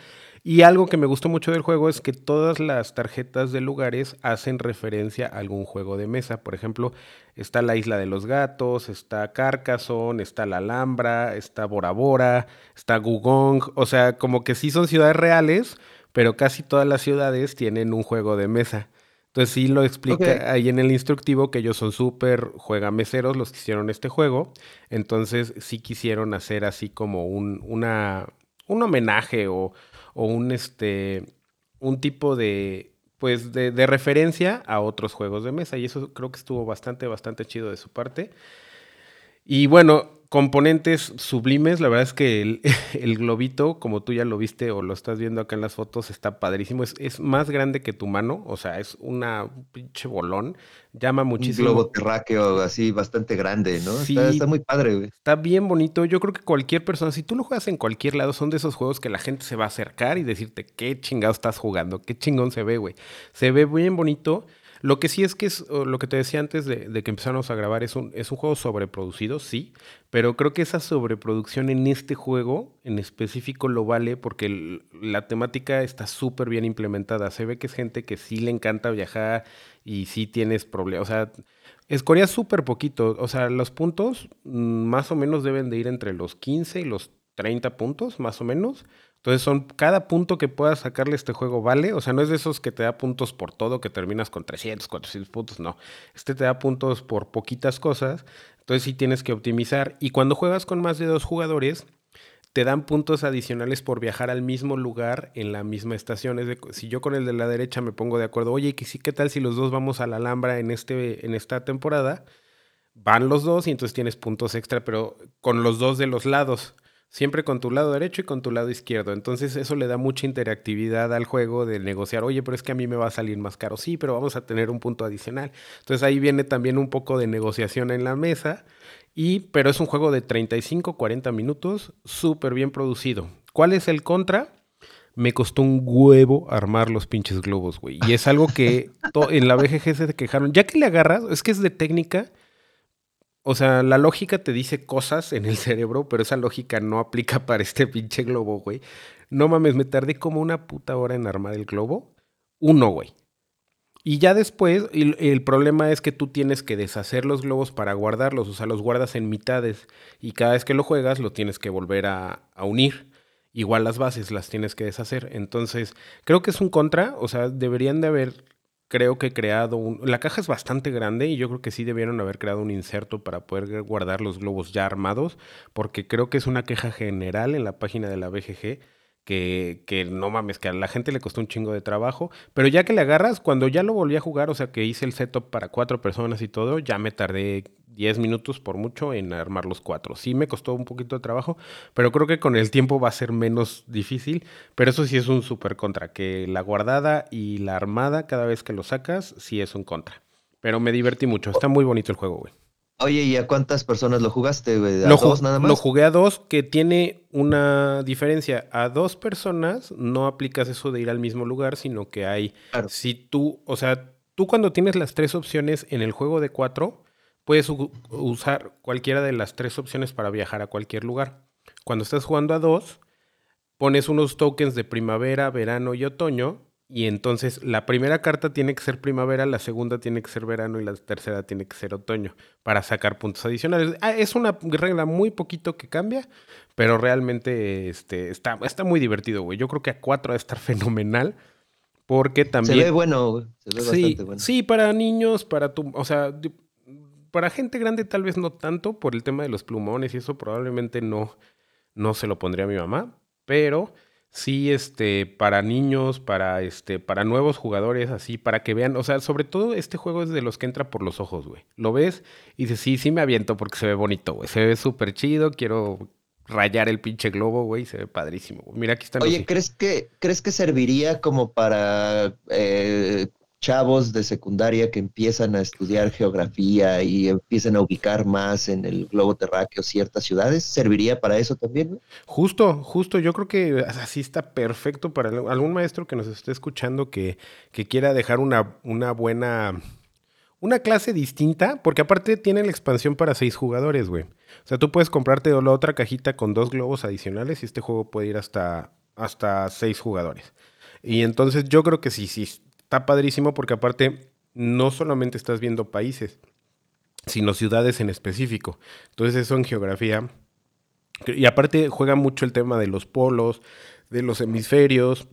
y algo que me gustó mucho del juego es que todas las tarjetas de lugares hacen referencia a algún juego de mesa. Por ejemplo, está la Isla de los Gatos, está Carcassonne, está la Alhambra, está Bora Bora, está Gugong. O sea, como que sí son ciudades reales, pero casi todas las ciudades tienen un juego de mesa. Entonces sí lo explica ahí en el instructivo que ellos son súper juegameseros los que hicieron este juego. Entonces sí quisieron hacer así como un, una, un homenaje o o un, este, un tipo de, pues, de, de, referencia a otros juegos de mesa. Y eso creo que estuvo bastante, bastante chido de su parte. Y bueno, componentes sublimes, la verdad es que el, globito, como tú ya lo viste o lo estás viendo acá en las fotos, está padrísimo. Es, es más grande que tu mano, o sea, es una pinche bolón. Llama muchísimo. Un globo terráqueo así bastante grande, ¿no? Sí, está, muy padre, güey. Está bien bonito. Yo creo que cualquier persona, si tú lo juegas en cualquier lado, son de esos juegos que la gente se va a acercar y decirte qué chingado estás jugando, qué chingón se ve, güey. Se ve bien bonito. Lo que sí es que es lo que te decía antes de, que empezáramos a grabar, es un, es un juego sobreproducido, sí, pero creo que esa sobreproducción en este juego en específico lo vale porque la temática está súper bien implementada. Se ve que es gente que sí le encanta viajar y sí tienes problemas. O sea, escorías súper poquito. O sea, los puntos mm, más o menos deben de ir entre los 15 y los 30 puntos, más o menos. Entonces son cada punto que puedas sacarle este juego vale, o sea, no es de esos que te da puntos por todo, que terminas con 300, 400 puntos, no. Este te da puntos por poquitas cosas, entonces sí tienes que optimizar. Y cuando juegas con más de dos jugadores, te dan puntos adicionales por viajar al mismo lugar en la misma estación. Es si yo con el de la derecha me pongo de acuerdo, oye, ¿qué tal si los dos vamos a la Alhambra en, este, en esta temporada? Van los dos y entonces tienes puntos extra, pero con los dos de los lados siempre con tu lado derecho y con tu lado izquierdo. Entonces eso le da mucha interactividad al juego de negociar, oye, pero es que a mí me va a salir más caro, sí, pero vamos a tener un punto adicional. Entonces ahí viene también un poco de negociación en la mesa, y, pero es un juego de 35, 40 minutos, súper bien producido. ¿Cuál es el contra? Me costó un huevo armar los pinches globos, güey. Y es algo que en la BGG se quejaron. Ya que le agarras, es que es de técnica o sea, la lógica te dice cosas en el cerebro, pero esa lógica no aplica para este pinche globo, güey. No mames, me tardé como una puta hora en armar el globo. Uno, güey. Y ya después, el, problema es que tú tienes que deshacer los globos para guardarlos. O sea, los guardas en mitades. Y cada vez que lo juegas, lo tienes que volver a, a unir. Igual las bases las tienes que deshacer. Entonces, creo que es un contra. O sea, deberían de haber creo que he creado un... La caja es bastante grande y yo creo que sí debieron haber creado un inserto para poder guardar los globos ya armados, porque creo que es una queja general en la página de la BGG que, que no mames, que a la gente le costó un chingo de trabajo, pero ya que le agarras, cuando ya lo volví a jugar, o sea que hice el setup para cuatro personas y todo, ya me tardé 10 minutos por mucho en armar los cuatro. Sí me costó un poquito de trabajo, pero creo que con el tiempo va a ser menos difícil, pero eso sí es un super contra, que la guardada y la armada cada vez que lo sacas, sí es un contra. Pero me divertí mucho, está muy bonito el juego, güey. Oye, ¿y a cuántas personas lo jugaste, güey? ¿A lo dos nada más? Lo jugué a dos, que tiene una diferencia. A dos personas no aplicas eso de ir al mismo lugar, sino que hay. Si tú, o sea, tú cuando tienes las tres opciones en el juego de cuatro, puedes usar cualquiera de las tres opciones para viajar a cualquier lugar. Cuando estás jugando a dos, pones unos tokens de primavera, verano y otoño y entonces la primera carta tiene que ser primavera, la segunda tiene que ser verano y la tercera tiene que ser otoño para sacar puntos adicionales. Ah, es una regla muy poquito que cambia, pero realmente este, está, está muy divertido, güey. Yo creo que a cuatro va a estar fenomenal. Porque también. Se ve bueno, Se ve sí, bastante bueno. Sí, para niños, para tu. O sea, para gente grande tal vez no tanto por el tema de los plumones y eso probablemente no, no se lo pondría a mi mamá. Pero sí, este, para niños, para, este, para nuevos jugadores, así, para que vean, o sea, sobre todo este juego es de los que entra por los ojos, güey. Lo ves y dices, sí, sí me aviento porque se ve bonito, güey. Se ve súper chido, quiero rayar el pinche globo, güey, se ve padrísimo. Mira, aquí están. Oye, ¿crees que, ¿crees que serviría como para eh, chavos de secundaria que empiezan a estudiar geografía y empiezan a ubicar más en el globo terráqueo ciertas ciudades, ¿serviría para eso también? Justo, justo, yo creo que así está perfecto para algún maestro que nos esté escuchando que, que quiera dejar una, una buena, una clase distinta, porque aparte tiene la expansión para seis jugadores, güey. O sea, tú puedes comprarte la otra cajita con dos globos adicionales y este juego puede ir hasta, hasta seis jugadores. Y entonces yo creo que sí, sí, está padrísimo porque aparte no solamente estás viendo países, sino ciudades en específico. Entonces eso en geografía. Y aparte juega mucho el tema de los polos, de los hemisferios,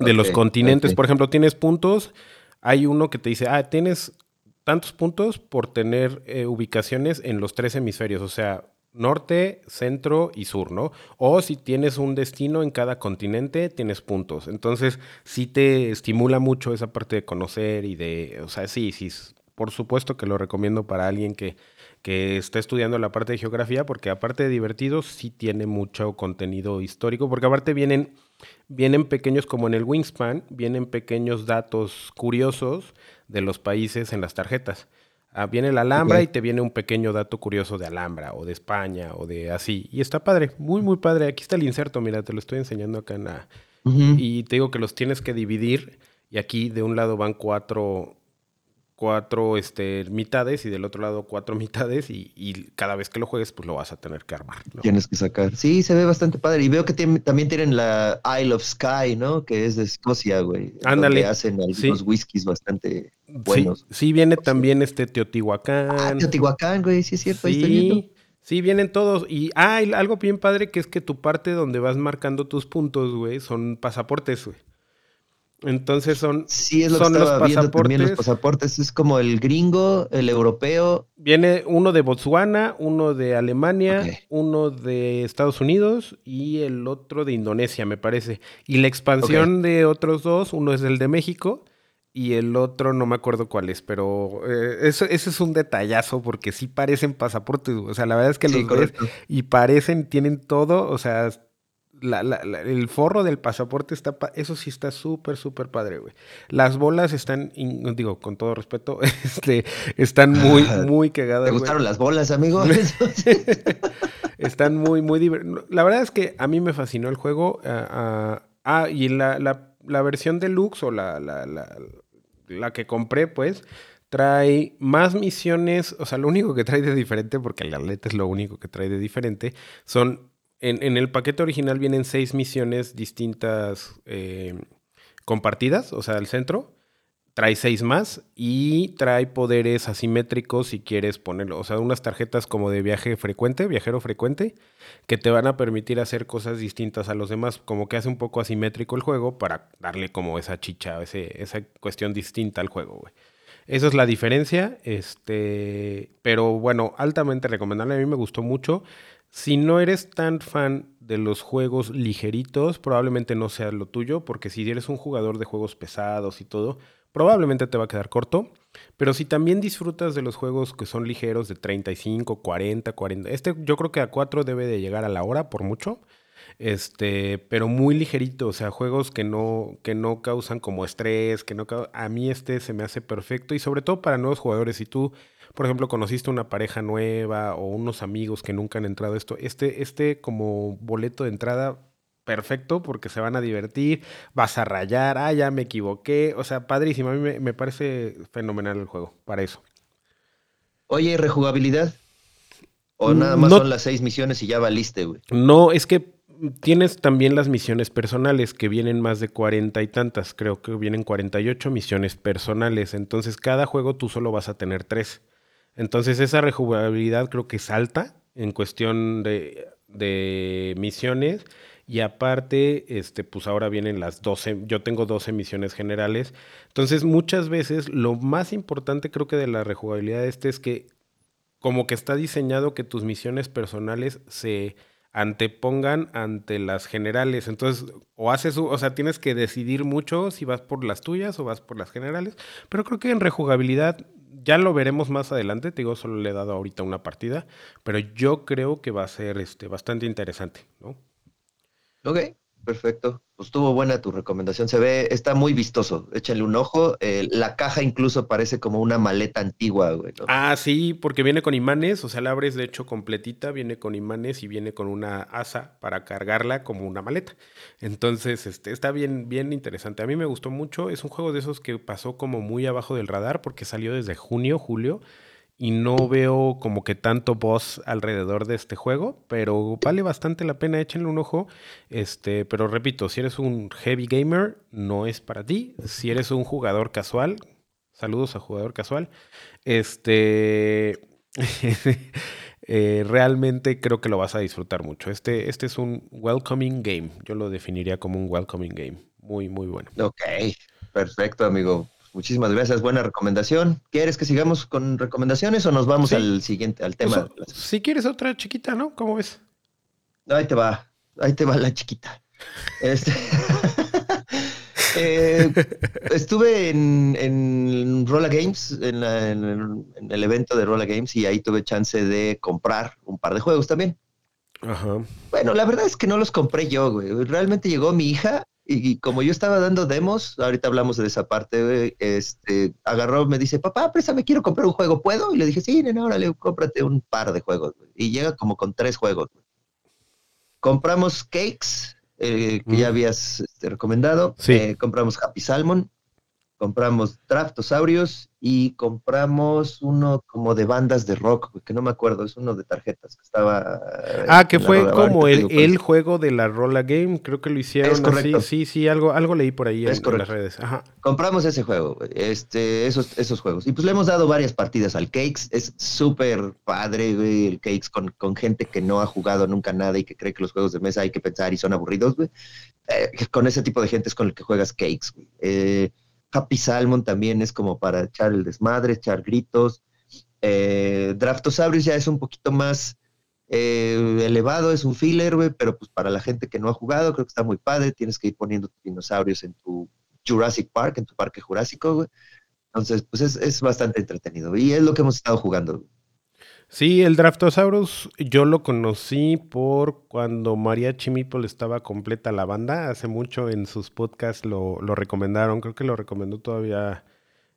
de los continentes. Por ejemplo, tienes puntos, hay uno que te dice, ah, tienes tantos puntos por tener eh, ubicaciones en los tres hemisferios. O sea, norte, centro y sur, ¿no? O si tienes un destino en cada continente, tienes puntos. Entonces, sí te estimula mucho esa parte de conocer y de, o sea, sí, sí, por supuesto que lo recomiendo para alguien que, que está estudiando la parte de geografía, porque aparte de divertido, sí tiene mucho contenido histórico, porque aparte vienen, vienen pequeños, como en el Wingspan, vienen pequeños datos curiosos de los países en las tarjetas. Ah, viene la Alhambra y te viene un pequeño dato curioso de Alhambra o de España o de así. Y está padre, muy, muy padre. Aquí está el inserto, mira, te lo estoy enseñando acá en la... Y te digo que los tienes que dividir y aquí de un lado van cuatro, cuatro este, mitades y del otro lado cuatro mitades y, cada vez que lo juegues pues lo vas a tener que armar. Tienes que sacar. Sí, se ve bastante padre. Y veo que también tienen la Isle of Sky, ¿no? Que es de Escocia, güey. Ándale. Que hacen algunos whiskies bastante buenos. Sí, viene también este Teotihuacán. Ah, Teotihuacán, güey, sí es cierto. Sí. Sí, vienen todos. Y ah, algo bien padre que es que tu parte donde vas marcando tus puntos, güey, son pasaportes, güey. Entonces son, sí, es lo son los pasaportes. los pasaportes es como el gringo, el europeo. Viene uno de Botswana, uno de Alemania, uno de Estados Unidos y el otro de Indonesia, me parece. Y la expansión de otros dos, uno es el de México y el otro no me acuerdo cuál es, pero eh, eso, ese es un detallazo porque sí parecen pasaportes. O sea, la verdad es que los ves y parecen, tienen todo, o sea, el forro del pasaporte está, eso sí está súper, súper padre, güey. Las bolas están, digo, con todo respeto, este, están muy, muy cagadas. ¿Te gustaron las bolas, amigo? están muy, muy divertidas. La verdad es que a mí me fascinó el juego. ah, ah, ah y la, la, la, versión deluxe o la, la, la, la que compré, pues, trae más misiones, o sea, lo único que trae de diferente, porque el atleta es lo único que trae de diferente, son en, el paquete original vienen seis misiones distintas eh, compartidas, o sea, el centro. Trae seis más y trae poderes asimétricos si quieres ponerlo. O sea, unas tarjetas como de viaje frecuente, viajero frecuente, que te van a permitir hacer cosas distintas a los demás. Como que hace un poco asimétrico el juego para darle como esa chicha, esa cuestión distinta al juego, güey. Esa es la diferencia. Este, pero bueno, altamente recomendable. A mí me gustó mucho. Si no eres tan fan de los juegos ligeritos probablemente no sea lo tuyo, porque si eres un jugador de juegos pesados y todo, probablemente te va a quedar corto. Pero si también disfrutas de los juegos que son ligeros de 35, 40, 40, este yo creo que a 4 debe de llegar a la hora por mucho. Este, pero muy ligerito, o sea, juegos que no, que no causan como estrés, que no a mí este se me hace perfecto y sobre todo para nuevos jugadores. Si tú, por ejemplo, conociste una pareja nueva o unos amigos que nunca han entrado a esto, este, este como boleto de entrada perfecto porque se van a divertir, vas a rayar, ah, ya me equivoqué, o sea, padrísimo, a mí me, me parece fenomenal el juego para eso. Oye, ¿rejugabilidad? ¿O nada más son las seis misiones y ya valiste, güey? No, es que tienes también las misiones personales, que vienen más de cuarenta y tantas, creo que vienen 48 misiones personales, entonces cada juego tú solo vas a tener tres. Entonces esa rejugabilidad creo que salta en cuestión de, de misiones y aparte, este, pues ahora vienen las 12, yo tengo 12 misiones generales. Entonces, muchas veces lo más importante creo que de la rejugabilidad este es que como que está diseñado que tus misiones personales se antepongan ante las generales. Entonces, o haces, o sea, tienes que decidir mucho si vas por las tuyas o vas por las generales. Pero creo que en rejugabilidad ya lo veremos más adelante. Te digo, solo le he dado ahorita una partida, pero yo creo que va a ser este, bastante interesante, ¿no? Ok, perfecto. Pues estuvo buena tu recomendación. Se ve, está muy vistoso. Échale un ojo. Eh, la caja incluso parece como una maleta antigua, güey. Ah, sí, porque viene con imanes. O sea, la abres de hecho completita, viene con imanes y viene con una asa para cargarla como una maleta. Entonces, este, está bien, bien interesante. A mí me gustó mucho. Es un juego de esos que pasó como muy abajo del radar porque salió desde junio, julio y no veo como que tanto voz alrededor de este juego, pero vale bastante la pena, échenle un ojo. Este, pero repito, si eres un heavy gamer, no es para ti. Si eres un jugador casual, saludos a jugador casual, este eh, realmente creo que lo vas a disfrutar mucho. Este, este es un welcoming game. Yo lo definiría como un welcoming game. Muy, muy bueno. Ok, perfecto, amigo. Muchísimas gracias, buena recomendación. ¿Quieres que sigamos con recomendaciones o nos vamos al siguiente, al tema? si quieres otra chiquita, ¿no? ¿Cómo ves? Ahí te va, ahí te va la chiquita. Este, eh, estuve en, en Rolla Games, en, en, el evento de Rolla Games, y ahí tuve chance de comprar un par de juegos también. Ajá. Bueno, la verdad es que no los compré yo, güey. Realmente llegó mi hija y, como yo estaba dando demos, ahorita hablamos de esa parte, este, agarró, me dice, papá, préstame, quiero comprar un juego, ¿puedo? Y le dije, sí, nena, órale, cómprate un par de juegos. Y llega como con tres juegos. Compramos Cakes, eh, que ya habías este, recomendado. Eh, compramos Happy Salmon, compramos Draftosaurios y compramos uno como de bandas de rock, que no me acuerdo, es uno de tarjetas que estaba. Ah, que fue como el, el juego de la Rola Game, creo que lo hicieron es correcto. Sí, sí, algo, algo leí por ahí en, las redes. Ajá. Compramos ese juego, este, esos, esos juegos. Y pues le hemos dado varias partidas al Cakes. Es súper padre, el Cakes con, con, gente que no ha jugado nunca nada y que cree que los juegos de mesa hay que pensar y son aburridos, güey. Eh, con ese tipo de gente es con el que juegas Cakes, güey. Eh, Happy Salmon también es como para echar el desmadre, echar gritos. Eh, Draftosaurus ya es un poquito más eh, elevado, es un filler, güey, pero pues para la gente que no ha jugado, creo que está muy padre. Tienes que ir poniendo dinosaurios en tu Jurassic Park, en tu parque jurásico, güey. Entonces, pues es, es bastante entretenido. Y es lo que hemos estado jugando. Sí, el Draftosaurus yo lo conocí por cuando María Chimipol estaba completa la banda. Hace mucho en sus podcasts lo, recomendaron. Creo que lo recomendó todavía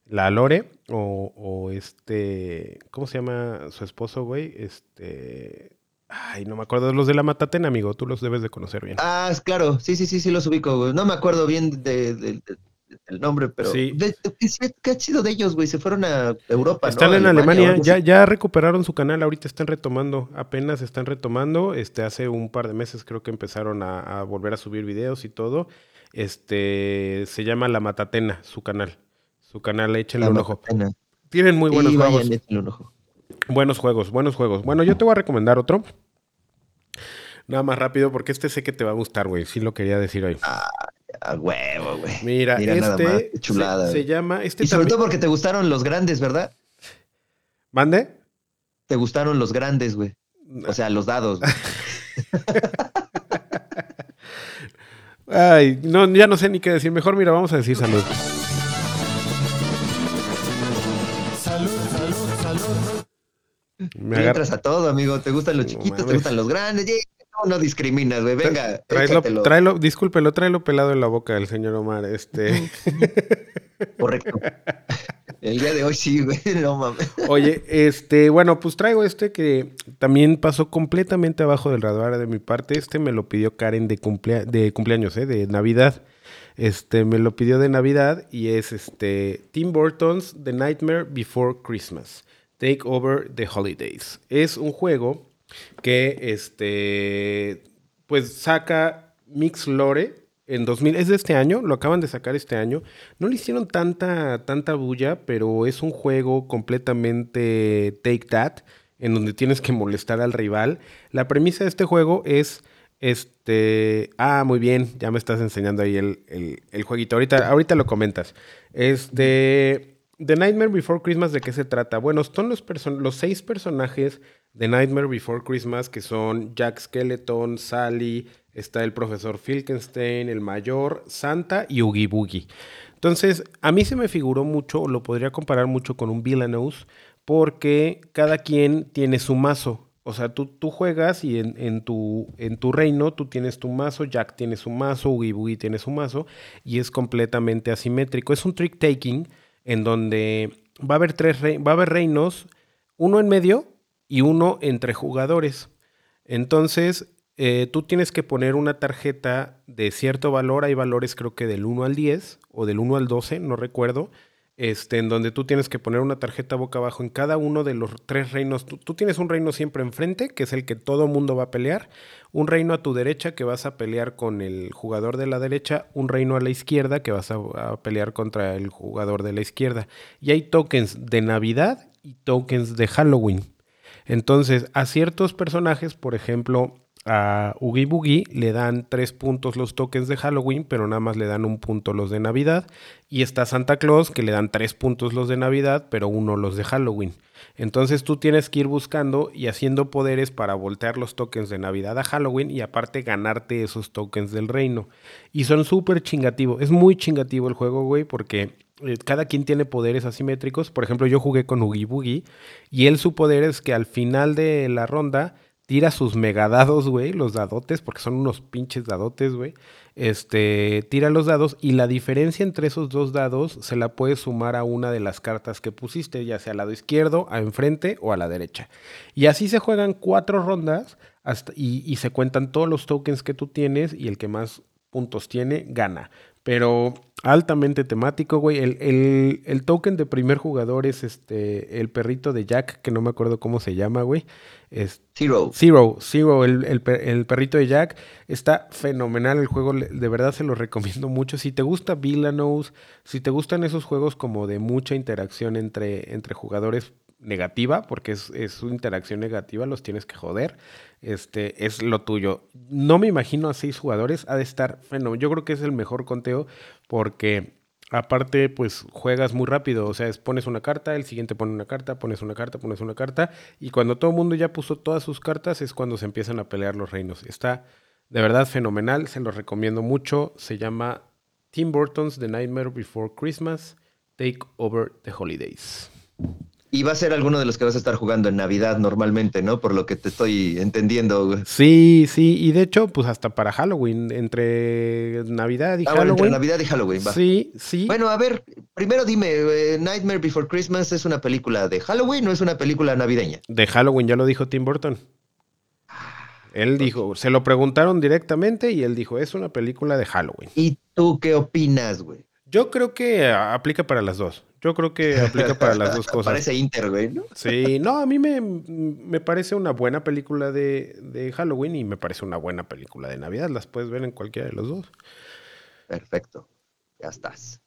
la Lore o, este. ¿Cómo se llama su esposo, güey? Este. Ay, no me acuerdo. Los de la Matatena, amigo. Tú los debes de conocer bien. Ah, claro. Sí, sí, sí, sí, los ubico. No me acuerdo bien de, el nombre, pero sí. ¿qué ha sido de ellos, güey? Se fueron a Europa. Están en Alemania, ya, ya recuperaron su canal, ahorita están retomando, apenas están retomando. Este, hace un par de meses creo que empezaron a, volver a subir videos y todo. Este se llama La Matatena, su canal. Su canal, échenle un ojo. Tienen muy buenos juegos. Buenos juegos, buenos juegos. Bueno, yo te voy a recomendar otro. Nada más rápido, porque este sé que te va a gustar, güey. Sí lo quería decir hoy. Ah, a huevo, güey. Mira, este chulada. Se, llama. Este y sobre todo porque te gustaron los grandes, ¿verdad? ¿Mande? Te gustaron los grandes, güey. O sea, los dados. Ay, no, ya no sé ni qué decir. Mejor, mira, vamos a decir salud. Salud, salud, salud. Me entras a todo, amigo. Te gustan los chiquitos, te gustan los grandes. No, no discriminas, güey. Venga, tráelo, tráelo, discúlpelo, tráelo pelado en la boca el señor Omar. Este. Correcto. El día de hoy sí, güey, no mames. Oye, este, bueno, pues traigo este que también pasó completamente abajo del radar de mi parte. Este me lo pidió Karen de, de cumpleaños, ¿eh? De Navidad. Este, me lo pidió de Navidad y es este Tim Burton's The Nightmare Before Christmas. Take Over the Holidays. Es un juego que, este, pues saca Mix Lore en 2000, es de este año, lo acaban de sacar este año. No le hicieron tanta, tanta bulla, pero es un juego completamente take that, en donde tienes que molestar al rival. La premisa de este juego es, este, ah, muy bien, ya me estás enseñando ahí el, el, jueguito. Ahorita, ahorita lo comentas. Este, The Nightmare Before Christmas, ¿de qué se trata? Bueno, son los, los seis personajes de Nightmare Before Christmas, que son Jack Skeleton, Sally, está el profesor Filkenstein, el mayor, Santa y Oogie Boogie. Entonces, a mí se me figuró mucho, lo podría comparar mucho con un Villainous, porque cada quien tiene su mazo. O sea, tú, tú juegas y en, tu, en tu reino tú tienes tu mazo, Jack tiene su mazo, Oogie Boogie tiene su mazo, y es completamente asimétrico. Es un trick taking en donde va a haber tres va a haber reinos, uno en medio y uno entre jugadores. Entonces, eh, tú tienes que poner una tarjeta de cierto valor, hay valores creo que del 1 al 10 o del 1 al 12, no recuerdo, este, en donde tú tienes que poner una tarjeta boca abajo en cada uno de los tres reinos. Tú, tienes un reino siempre enfrente, que es el que todo mundo va a pelear, un reino a tu derecha que vas a pelear con el jugador de la derecha, un reino a la izquierda que vas a, a pelear contra el jugador de la izquierda. Y hay tokens de Navidad y tokens de Halloween. Entonces, a ciertos personajes, por ejemplo, a Oogie Boogie le dan tres puntos los tokens de Halloween, pero nada más le dan un punto los de Navidad. Y está Santa Claus, que le dan tres puntos los de Navidad, pero uno los de Halloween. Entonces tú tienes que ir buscando y haciendo poderes para voltear los tokens de Navidad a Halloween y aparte ganarte esos tokens del reino. Y son súper chingativos. Es muy chingativo el juego, güey, porque cada quien tiene poderes asimétricos. Por ejemplo, yo jugué con Oogie Boogie y él su poder es que al final de la ronda tira sus megadados, güey, los dadotes, porque son unos pinches dadotes, güey. Este, tira los dados y la diferencia entre esos dos dados se la puedes sumar a una de las cartas que pusiste, ya sea al lado izquierdo, a enfrente o a la derecha. Y así se juegan cuatro rondas hasta, y se cuentan todos los tokens que tú tienes y el que más puntos tiene gana. Pero altamente temático, güey. El, token de primer jugador es este el perrito de Jack, que no me acuerdo cómo se llama, güey. Es Zero. Zero, Zero, el, perrito de Jack. Está fenomenal el juego, de verdad se lo recomiendo mucho. Si te gusta Villanos, si te gustan esos juegos como de mucha interacción entre, entre jugadores negativa, porque es, es su interacción negativa, los tienes que joder este, es lo tuyo. No me imagino a seis jugadores, ha de estar fenomenal. Yo creo que es el mejor conteo porque aparte, pues juegas muy rápido. O sea, pones una carta, el siguiente pone una carta, pones una carta, pones una carta. Y cuando todo el mundo ya puso todas sus cartas es cuando se empiezan a pelear los reinos. Está de verdad fenomenal, se los recomiendo mucho. Se llama Tim Burton's The Nightmare Before Christmas, Take Over the Holidays. Y va a ser alguno de los que vas a estar jugando en Navidad normalmente, ¿no? Por lo que te estoy entendiendo. Sí, sí, y de hecho, pues hasta para Halloween, entre Navidad y ah, Halloween. entre Navidad y Halloween, va. Sí, sí. Bueno, a ver, primero dime, eh, Nightmare Before Christmas es una película de Halloween o es una película navideña? De Halloween, ya lo dijo Tim Burton. Él dijo, se lo preguntaron directamente y él dijo, es una película de Halloween. ¿Y tú qué opinas, güey? Yo creo que aplica para las dos. Yo creo que aplica para las dos cosas. Parece Inter, güey, ¿no? Sí, no, a mí me, me parece una buena película de, de, Halloween y me parece una buena película de Navidad. Las puedes ver en cualquiera de los dos. Perfecto. Ya estás.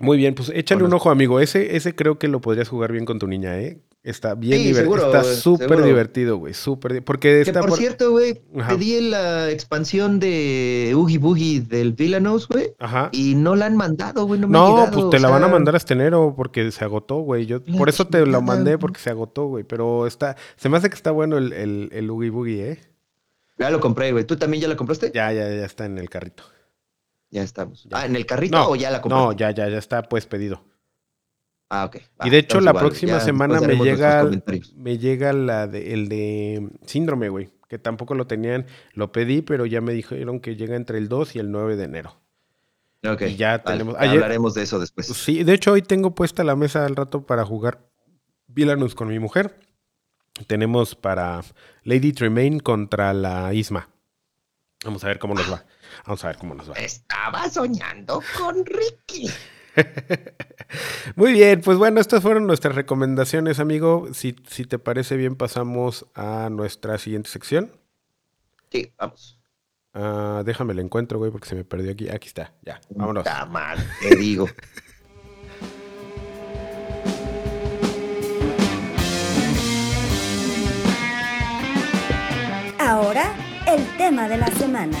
Muy bien, pues échale un ojo, amigo. Ese, ese creo que lo podrías jugar bien con tu niña, ¿eh? Está bien divertido. Está súper divertido, güey. Súper. Porque está. por, cierto, güey, pedí la expansión de Oogie Boogie del Villanos, güey. Ajá. Y no la han mandado, güey. No, me no pues te la van a mandar hasta enero porque se agotó, güey. Yo por eso te la mandé porque se agotó, güey. Pero está. Se me hace que está bueno el, el, el Oogie Boogie, ¿eh? Ya lo compré, güey. ¿Tú también ya la compraste? Ya, ya, ya está en el carrito. Ya estamos. Ah, ¿en el carrito o ya la compré? No, ya, ya, ya está pues pedido. Ah, ok. y de hecho, la próxima semana me llega, me llega la de, el de síndrome, güey, que tampoco lo tenían. Lo pedí, pero ya me dijeron que llega entre el 2 y el 9 de enero. Ok. ya tenemos. hablaremos de eso después. Sí, de hecho, hoy tengo puesta la mesa al rato para jugar Villainous con mi mujer. Tenemos para Lady Tremaine contra la Isma. Vamos a ver cómo nos va. Vamos a ver cómo nos va. Estaba soñando con Ricky. Muy bien, pues bueno, estas fueron nuestras recomendaciones, amigo. Si, si te parece bien, pasamos a nuestra siguiente sección. Sí, vamos. Uh, déjame el encuentro, güey, porque se me perdió aquí. Aquí está, ya, vámonos. Está mal, te digo. Ahora, el tema de la semana.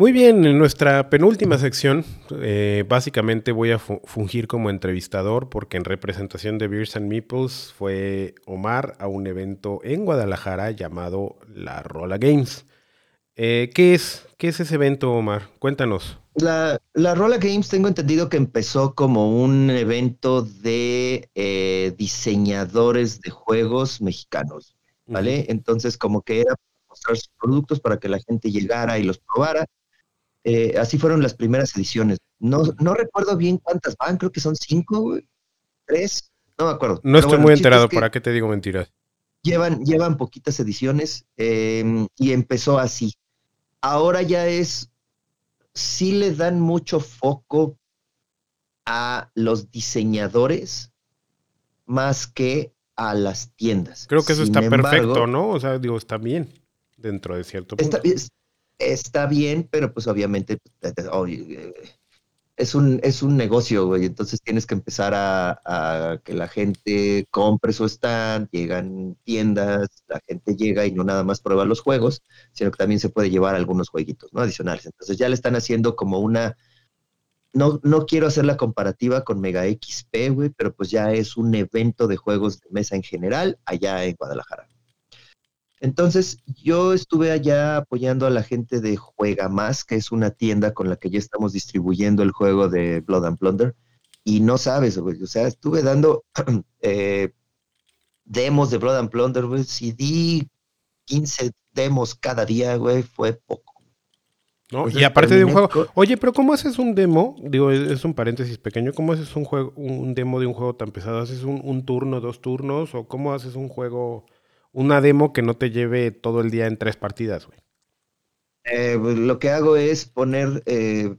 Muy bien, en nuestra penúltima sección, eh, básicamente voy a fungir como entrevistador porque en representación de Beers and Meeples fue Omar a un evento en Guadalajara llamado La Rola Games. Eh, ¿qué, es, ¿Qué es ese evento, Omar? Cuéntanos. La, la Rola Games tengo entendido que empezó como un evento de eh, diseñadores de juegos mexicanos, ¿vale? Entonces como que era mostrar sus productos para que la gente llegara y los probara eh, así fueron las primeras ediciones. No, no recuerdo bien cuántas van, creo que son cinco, tres, no me acuerdo. No estoy muy enterado, ¿para qué te digo mentiras? Llevan, llevan poquitas ediciones em, y empezó así. Ahora ya es, sí le dan mucho foco a los diseñadores más que a las tiendas. Creo que eso está perfecto, ¿no? O sea, digo, está bien dentro de cierto punto está bien, pero pues obviamente eh, es un, es un negocio, güey. Entonces tienes que empezar a, que la gente compre su stand, llegan tiendas, la gente llega y no nada más prueba los juegos, sino que también se puede llevar algunos jueguitos, ¿no? Adicionales. Entonces ya le están haciendo como una. No, no quiero hacer la comparativa con Mega XP, güey, pero pues ya es un evento de juegos de mesa en general allá en Guadalajara. Entonces, yo estuve allá apoyando a la gente de Juega Más, que es una tienda con la que ya estamos distribuyendo el juego de Blood and Plunder. Y no sabes, güey, o sea, estuve dando eh, demos de Blood and Plunder, güey. Si di 15 demos cada día, güey, fue poco. ¿No? y aparte de un juego. Oye, pero ¿cómo haces un demo? Digo, es un paréntesis pequeño. ¿Cómo haces un juego, un demo de un juego tan pesado? ¿Haces un, un turno, dos turnos? ¿O cómo haces un juego? Una demo que no te lleve todo el día en tres partidas, güey? Eh, pues, lo que hago es poner eh,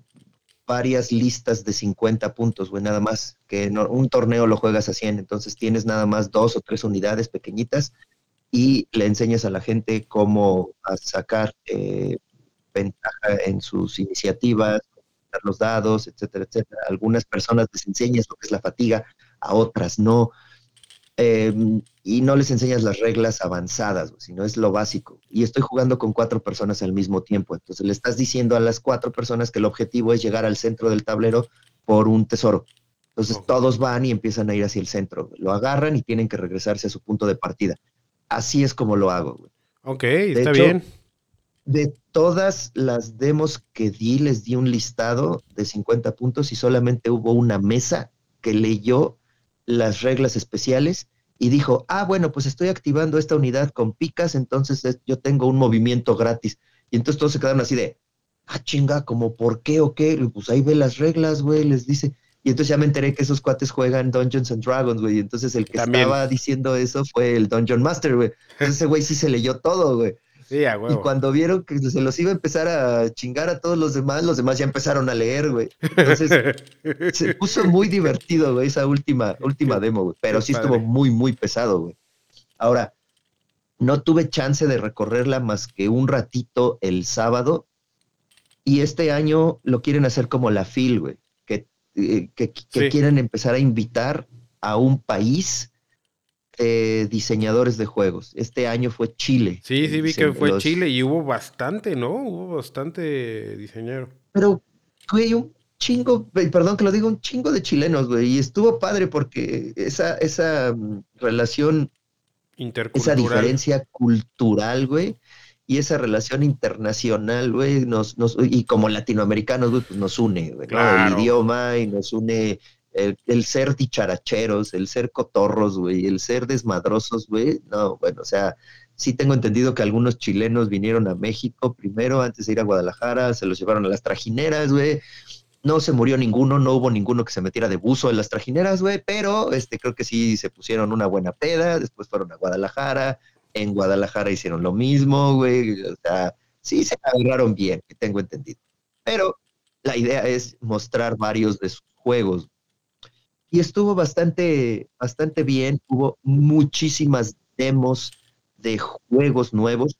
varias listas de 50 puntos, güey, nada más. Que un torneo lo juegas a 100, entonces tienes nada más dos o tres unidades pequeñitas y le enseñas a la gente cómo sacar eh, ventaja en sus iniciativas, los dados, etcétera, etcétera. algunas personas les enseñas lo que es la fatiga, a otras no. Em, y no les enseñas las reglas avanzadas, sino es lo básico. Y estoy jugando con cuatro personas al mismo tiempo. Entonces le estás diciendo a las cuatro personas que el objetivo es llegar al centro del tablero por un tesoro. Entonces todos van y empiezan a ir hacia el centro. Lo agarran y tienen que regresarse a su punto de partida. Así es como lo hago. Ok, está bien. De todas las demos que di, les di un listado de 50 puntos y solamente hubo una mesa que leyó las reglas especiales y dijo, ah, bueno, pues estoy activando esta unidad con picas, entonces yo tengo un movimiento gratis. Y entonces todos se quedaron así de, ah, chinga, como por qué o qué, pues ahí ve las reglas, güey, les dice. Y entonces ya me enteré que esos cuates juegan Dungeons and Dragons, güey. Y entonces el que estaba diciendo eso fue el Dungeon Master, güey. Entonces ese güey sí se leyó todo, güey. Y cuando vieron que se los iba a empezar a chingar a todos los demás, los demás ya empezaron a leer, güey. Entonces se puso muy divertido, güey, esa última, última demo, güey. Pero sí estuvo muy, muy pesado, güey. Ahora, no tuve chance de recorrerla más que un ratito el sábado. Y este año lo quieren hacer como la FIL, güey. Que, eh, que, quieren empezar a invitar a un país eh, diseñadores de juegos. Este año fue Chile. Sí, sí, vi que fue Chile y hubo bastante, ¿no? Hubo bastante diseñero. Pero, güey, un chingo, perdón que lo digo, un chingo de chilenos, güey. Y estuvo padre porque esa, esa mm, relación esa diferencia cultural, güey, y esa relación internacional, güey, nos, nos, y como latinoamericanos, güey, pues nos une, güey, el idioma y nos une el, ser dicharacheros, el ser cotorros, güey, el ser desmadrosos, güey, no, bueno, o sea, sí tengo entendido que algunos chilenos vinieron a México primero, antes de ir a Guadalajara, se los llevaron a las trajineras, güey, no se murió ninguno, no hubo ninguno que se metiera de buzo en las trajineras, güey, pero este, creo que sí se pusieron una buena peda, después fueron a Guadalajara, en Guadalajara hicieron lo mismo, güey, o sea, sí se agarraron bien, tengo entendido. Pero la idea es mostrar varios de sus juegos. Y estuvo bastante, bastante bien, hubo muchísimas demos de juegos nuevos.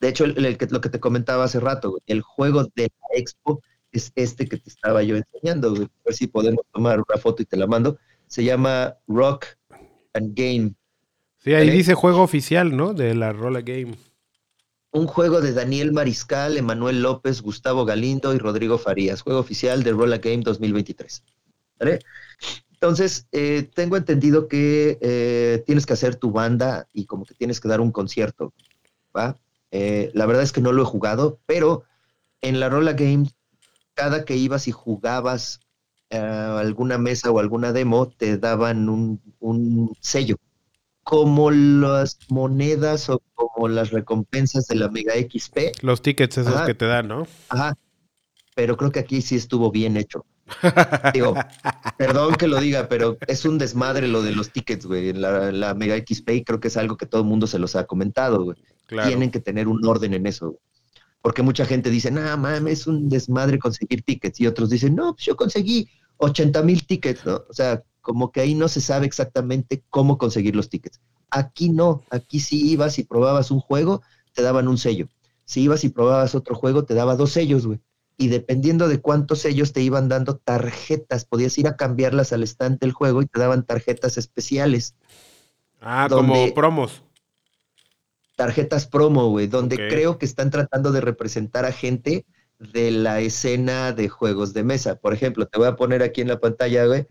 De hecho, lo que te comentaba hace rato, el juego de la expo es este que te estaba yo enseñando. A ver si podemos tomar una foto y te la mando. Se llama Rock and Game. Sí, ahí dice juego oficial, ¿no? De la Rolla Game. Un juego de Daniel Mariscal, Emanuel López, Gustavo Galindo y Rodrigo Farías. Juego oficial de Rolla Game 2023. ¿Vale? Entonces, eh, tengo entendido que eh, tienes que hacer tu banda y como que tienes que dar un concierto. ¿va? Eh, la verdad es que no lo he jugado, pero en la Rolla Game cada que ibas y jugabas alguna mesa o alguna demo, te daban un, sello. Como las monedas o como las recompensas de la Mega XP. Los tickets esos que te dan, ¿no? Ajá. Pero creo que aquí sí estuvo bien hecho. Digo, perdón que lo diga, pero es un desmadre lo de los tickets, güey. La, la Mega XP creo que es algo que todo el mundo se los ha comentado, güey. Tienen que tener un orden en eso, güey porque mucha gente dice, no, mames, es un desmadre conseguir tickets, y otros dicen, no, pues yo conseguí 80 mil tickets, ¿no? O sea, como que ahí no se sabe exactamente cómo conseguir los tickets. Aquí no, aquí si ibas y probabas un juego, te daban un sello. Si ibas y probabas otro juego, te daba dos sellos, güey. Y dependiendo de cuántos sellos te iban dando tarjetas, podías ir a cambiarlas al estante del juego y te daban tarjetas especiales. Ah, como promos tarjetas promo, güey, donde creo que están tratando de representar a gente de la escena de juegos de mesa. Por ejemplo, te voy a poner aquí en la pantalla, güey,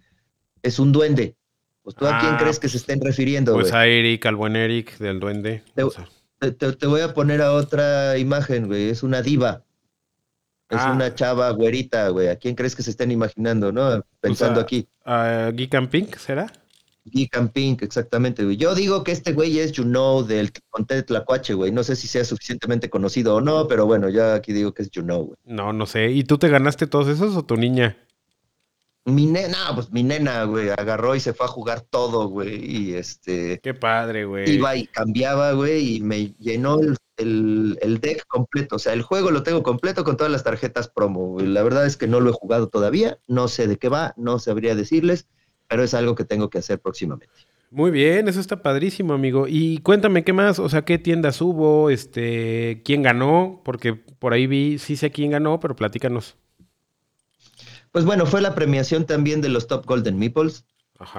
es un duende. Pues tú a quién ah, crees que se estén refiriendo, Pues a Eric, al buen Eric del duende. Te, voy a poner a otra imagen, güey, es una diva. Es ah. una chava güerita, güey. ¿A quién crees que se estén imaginando, no? Pensando aquí. ¿A Geek and Pink será? Geek and Pink, exactamente, güey. Yo digo que este güey es Juno del Conté Tlacuache, güey. No sé si sea suficientemente conocido o no, pero bueno, ya aquí digo que es Juno, güey. No, no sé. ¿Y tú te ganaste todos esos o tu niña? Mi nena, pues mi nena, güey, agarró y se fue a jugar todo, güey. Y este. Qué padre, güey. Iba y cambiaba, güey, y me llenó el, el, deck completo. O sea, el juego lo tengo completo con todas las tarjetas promo. La verdad es que no lo he jugado todavía. No sé de qué va, no sabría decirles pero es algo que tengo que hacer próximamente. Muy bien, eso está padrísimo, amigo. Y cuéntame qué más, o sea, qué tiendas hubo, este, quién ganó, porque por ahí vi, sí sé quién ganó, pero platícanos. Pues bueno, fue la premiación también de los Top Golden Meeples.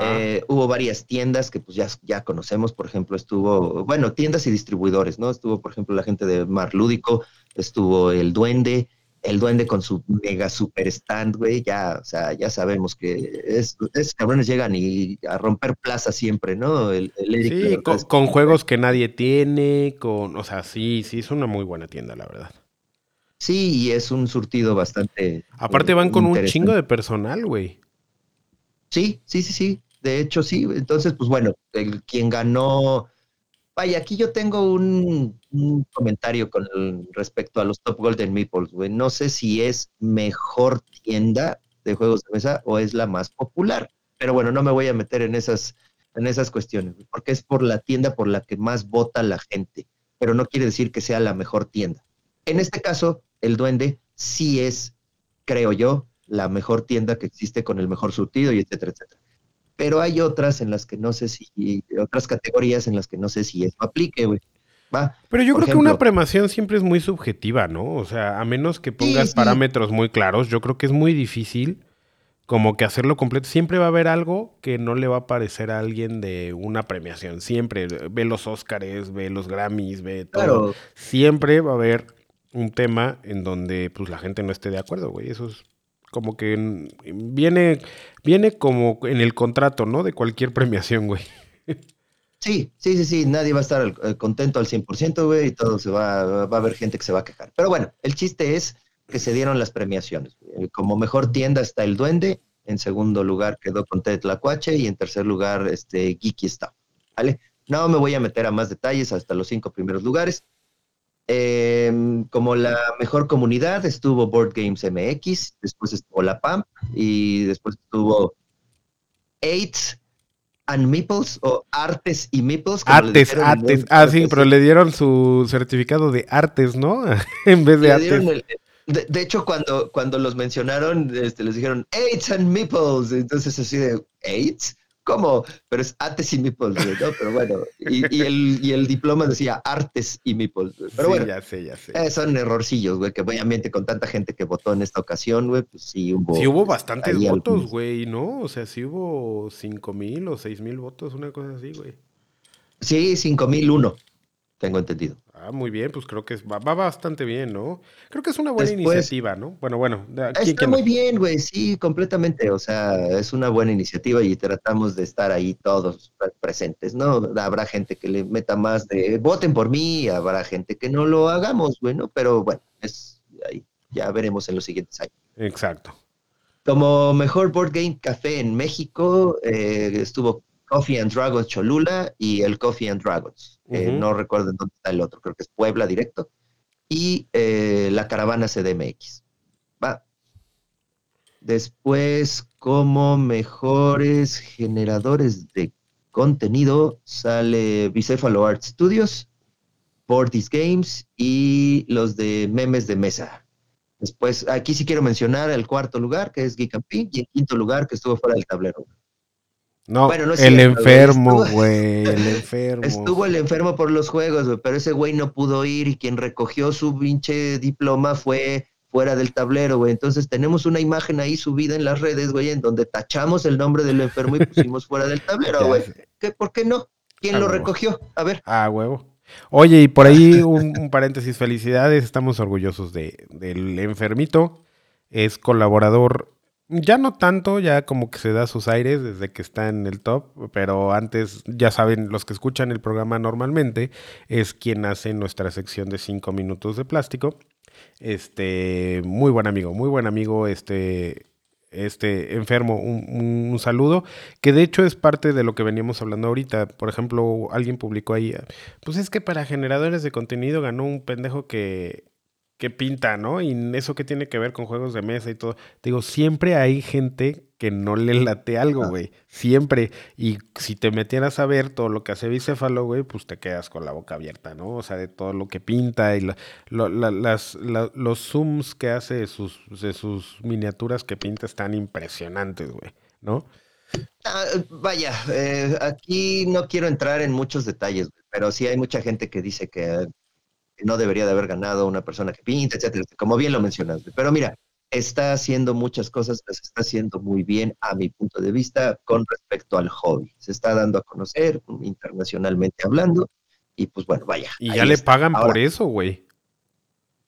Eh, hubo varias tiendas que pues ya, ya conocemos, por ejemplo, estuvo, bueno, tiendas y distribuidores, ¿no? Estuvo, por ejemplo, la gente de Mar Lúdico, estuvo el Duende, el duende con su mega super stand, güey, ya, o sea, ya sabemos que es, esos cabrones llegan y a romper plaza siempre, ¿no? El, sí, con, juegos que nadie tiene, con, o sea, sí, sí, es una muy buena tienda, la verdad. Sí, y es un surtido bastante. Aparte van con un chingo de personal, güey. Sí, sí, sí, sí. De hecho, sí. Entonces, pues bueno, el, quien ganó Vaya, aquí yo tengo un, comentario con respecto a los Top Golden Meeples, güey. No sé si es mejor tienda de juegos de mesa o es la más popular. Pero bueno, no me voy a meter en esas, en esas cuestiones, porque es por la tienda por la que más vota la gente, pero no quiere decir que sea la mejor tienda. En este caso, el Duende sí es, creo yo, la mejor tienda que existe con el mejor surtido y etcétera, etcétera pero hay otras en las que no sé si, otras categorías en las que no sé si eso aplique, güey. Va, pero yo creo que una premación siempre es muy subjetiva, ¿no? O sea, a menos que pongas parámetros muy claros, yo creo que es muy difícil como que hacerlo completo. Siempre va a haber algo que no le va a parecer a alguien de una premiación. Siempre. Ve los Óscares, ve los Grammys, ve todo. Siempre va a haber un tema en donde pues la gente no esté de acuerdo, güey. Eso es como que viene, viene como en el contrato, ¿no? De cualquier premiación, güey. Sí, sí, sí, sí, nadie va a estar eh, contento al 100%, güey, y todo se va, va a haber gente que se va a quejar. Pero bueno, el chiste es que se dieron las premiaciones. Como mejor tienda está El Duende, en segundo lugar quedó con Ted Lacuache y en tercer lugar este Geeky está. ¿Vale? No me voy a meter a más detalles hasta los cinco primeros lugares. Em, como la mejor comunidad estuvo Board Games MX, después estuvo La PAMP y después estuvo AIDS and Meeples o Artes y Meeples. Artes, Artes. Ah, sí, pero le dieron su certificado de Artes, ¿no? en vez de Artes. de, hecho, cuando, cuando los mencionaron, este, les dijeron AIDS and Meeples. Entonces, así de AIDS. ¿Cómo? Pero es Artes y Meeples, ¿no? Pero bueno, y, el, y, el, diploma decía Artes y Meeples. Pero bueno, ya sé, ya sé. Eh, son errorcillos, güey, que obviamente con tanta gente que votó en esta ocasión, güey, pues sí hubo. Sí hubo bastantes votos, güey, ¿no? O sea, sí hubo cinco mil o seis mil votos, una cosa así, güey. Sí, cinco mil uno, tengo entendido. Ah, muy bien, pues creo que va, bastante bien, ¿no? Creo que es una buena iniciativa, ¿no? Bueno, bueno. está muy bien, güey, sí, completamente. O sea, es una buena iniciativa y tratamos de estar ahí todos presentes, ¿no? Habrá gente que le meta más de voten por mí, habrá gente que no lo hagamos, bueno, pero bueno, es ahí, ya veremos en los siguientes años. Exacto. Como mejor board game café en México, eh, estuvo Coffee and Dragons Cholula y el Coffee and Dragons. Eh, no recuerdo en dónde está el otro, creo que es Puebla directo. Y eh, la caravana CDMX. Va. Después, como mejores generadores de contenido, sale Bicéfalo Art Studios, Bordis Games y los de memes de mesa. Después, aquí sí quiero mencionar el cuarto lugar, que es Geek and y el quinto lugar, que estuvo fuera del tablero. No, el enfermo, güey, el enfermo. Estuvo el enfermo por los juegos, güey, pero ese güey no pudo ir y quien recogió su pinche diploma fue fuera del tablero, güey. Entonces tenemos una imagen ahí subida en las redes, güey, en donde tachamos el nombre del enfermo y pusimos fuera del tablero, güey. ¿Por qué no? ¿Quién lo recogió? A ver. Ah, huevo. Oye, y por ahí un, paréntesis, felicidades, estamos orgullosos de, del enfermito. Es colaborador ya no tanto, ya como que se da sus aires desde que está en el top, pero antes, ya saben, los que escuchan el programa normalmente, es quien hace nuestra sección de 5 minutos de plástico. Este, muy buen amigo, muy buen amigo, este, este enfermo, un, un, saludo, que de hecho es parte de lo que veníamos hablando ahorita. Por ejemplo, alguien publicó ahí, pues es que para generadores de contenido ganó un pendejo que que pinta, ¿no? Y eso que tiene que ver con juegos de mesa y todo. Digo, siempre hay gente que no le late algo, güey. Siempre. Y si te metieras a ver todo lo que hace Bicéfalo, güey, pues te quedas con la boca abierta, ¿no? O sea, de todo lo que pinta y las, los zooms que hace de sus, de sus miniaturas que pinta están impresionantes, güey, ¿no? Ah, vaya, eh, aquí no quiero entrar en muchos detalles, pero sí hay mucha gente que dice que no debería de haber ganado una persona que pinta, etcétera, como bien lo mencionaste. Pero mira, está haciendo muchas cosas, las está haciendo muy bien a mi punto de vista con respecto al hobby. Se está dando a conocer internacionalmente hablando y pues bueno, vaya. Y ya le pagan por eso, güey.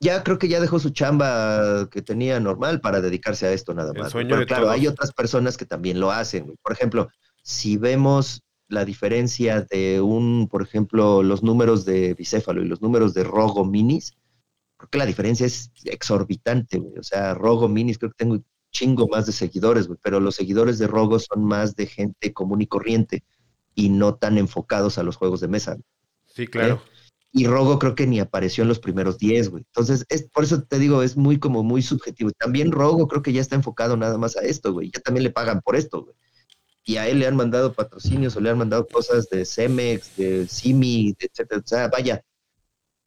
Ya creo que ya dejó su chamba que tenía normal para dedicarse a esto nada más. Pero claro, hay otras personas que también lo hacen. Por ejemplo, si vemos la diferencia de un, por ejemplo, los números de bicéfalo y los números de rogo minis, creo que la diferencia es exorbitante, güey. O sea, rogo minis creo que tengo un chingo más de seguidores, güey, pero los seguidores de rogo son más de gente común y corriente y no tan enfocados a los juegos de mesa. Sí, claro. Y Rogo creo que ni apareció en los primeros 10, güey. Entonces, es, por eso te digo, es muy como muy subjetivo. También Rogo creo que ya está enfocado nada más a esto, güey. Ya también le pagan por esto, güey y a él le han mandado patrocinios o le han mandado cosas de Cemex, de Simi, etcétera. O sea, vaya.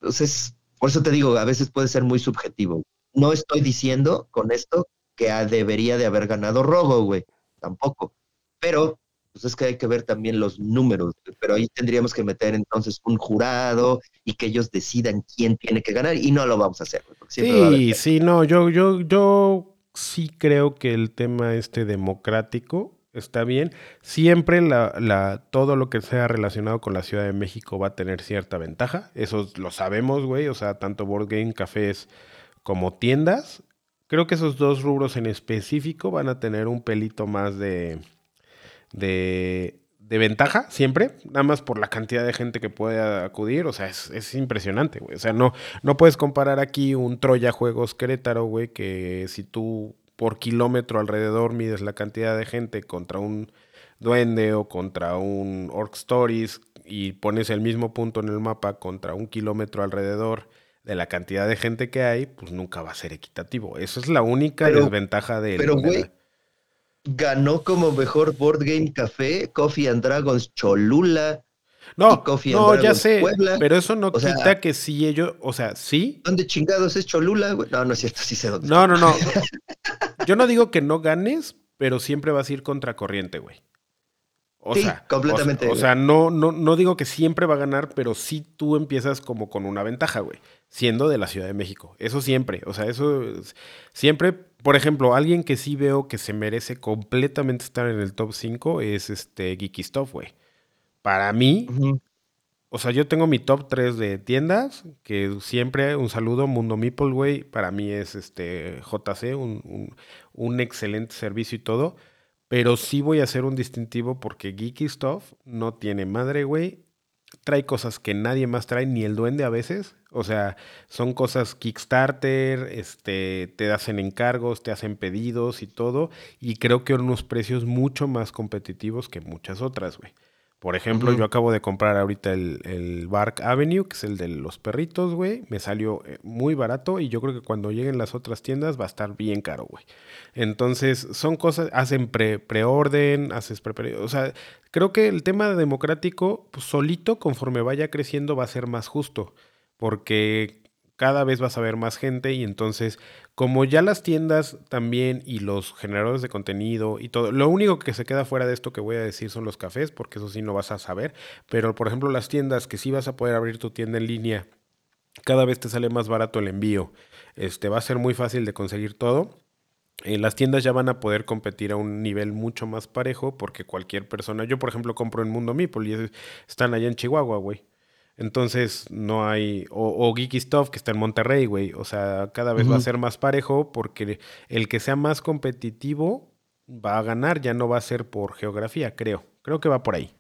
Entonces, por eso te digo, a veces puede ser muy subjetivo. No estoy diciendo con esto que debería de haber ganado Rogo, güey. Tampoco. Pero, pues es que hay que ver también los números. Pero ahí tendríamos que meter entonces un jurado y que ellos decidan quién tiene que ganar y no lo vamos a hacer. sí, sí, no, yo, yo, yo sí creo que el tema este democrático está bien. Siempre la, todo lo que sea relacionado con la Ciudad de México va a tener cierta ventaja. Eso lo sabemos, güey. O sea, tanto board game, cafés como tiendas. Creo que esos dos rubros en específico van a tener un pelito más de, de, de ventaja siempre, nada más por la cantidad de gente que puede acudir, o sea, es, impresionante, güey. O sea, no, no puedes comparar aquí un Troya Juegos Querétaro, güey, que si tú por kilómetro alrededor mides la cantidad de gente contra un duende o contra un Orc Stories y pones el mismo punto en el mapa contra un kilómetro alrededor de la cantidad de gente que hay, pues nunca va a ser equitativo. Eso es la única desventaja de... Pero, güey, ganó como mejor Board Game Café, Coffee and Dragons Cholula. No, no, ya sé, pero eso no quita que sí ellos, o sea, sí. ¿Dónde chingados es Cholula? No, no es cierto, sí sé dónde. No, no, no. Yo no digo que no ganes, pero siempre vas a ir contracorriente, güey. O sí, sea, completamente. O, sea, no, no, no digo que siempre va a ganar, pero sí tú empiezas como con una ventaja, güey. Siendo de la Ciudad de México. Eso siempre. O sea, eso siempre por ejemplo, alguien que sí veo que se merece completamente estar en el top 5 es este Geeky Stuff, güey. Para mí, o sea, yo tengo mi top 3 de tiendas, que siempre un saludo, Mundo Meeple, güey. Para mí es este JC, un, un, excelente servicio y todo. Pero sí voy a hacer un distintivo porque Geeky Stuff no tiene madre, güey. Trae cosas que nadie más trae, ni el duende a veces. O sea, son cosas Kickstarter, este, te hacen encargos, te hacen pedidos y todo, y creo que unos precios mucho más competitivos que muchas otras, güey. Por ejemplo, yo acabo de comprar ahorita el, el, Bark Avenue, que es el de los perritos, güey. Me salió eh, muy barato y yo creo que cuando lleguen las otras tiendas va a estar bien caro, güey. Entonces, son cosas, hacen pre, preorden, haces pre, O sea, creo que el tema democrático, pues, solito, conforme vaya creciendo, va a ser más justo porque cada vez vas a ver más gente y entonces como ya las tiendas también y los generadores de contenido y todo, lo único que se queda fuera de esto que voy a decir son los cafés, porque eso sí no vas a saber, pero por ejemplo las tiendas que sí vas a poder abrir tu tienda en línea, cada vez te sale más barato el envío, este va a ser muy fácil de conseguir todo. Eh, las tiendas ya van a poder competir a un nivel mucho más parejo porque cualquier persona, yo por ejemplo compro en Mundo Meeple y están allá en Chihuahua, güey. Entonces no hay, o, Geeky Stuff que está en Monterrey, güey. O sea, cada vez va a ser más parejo porque el que sea más competitivo va a ganar, ya no va a ser por geografía, creo. Creo que va por ahí.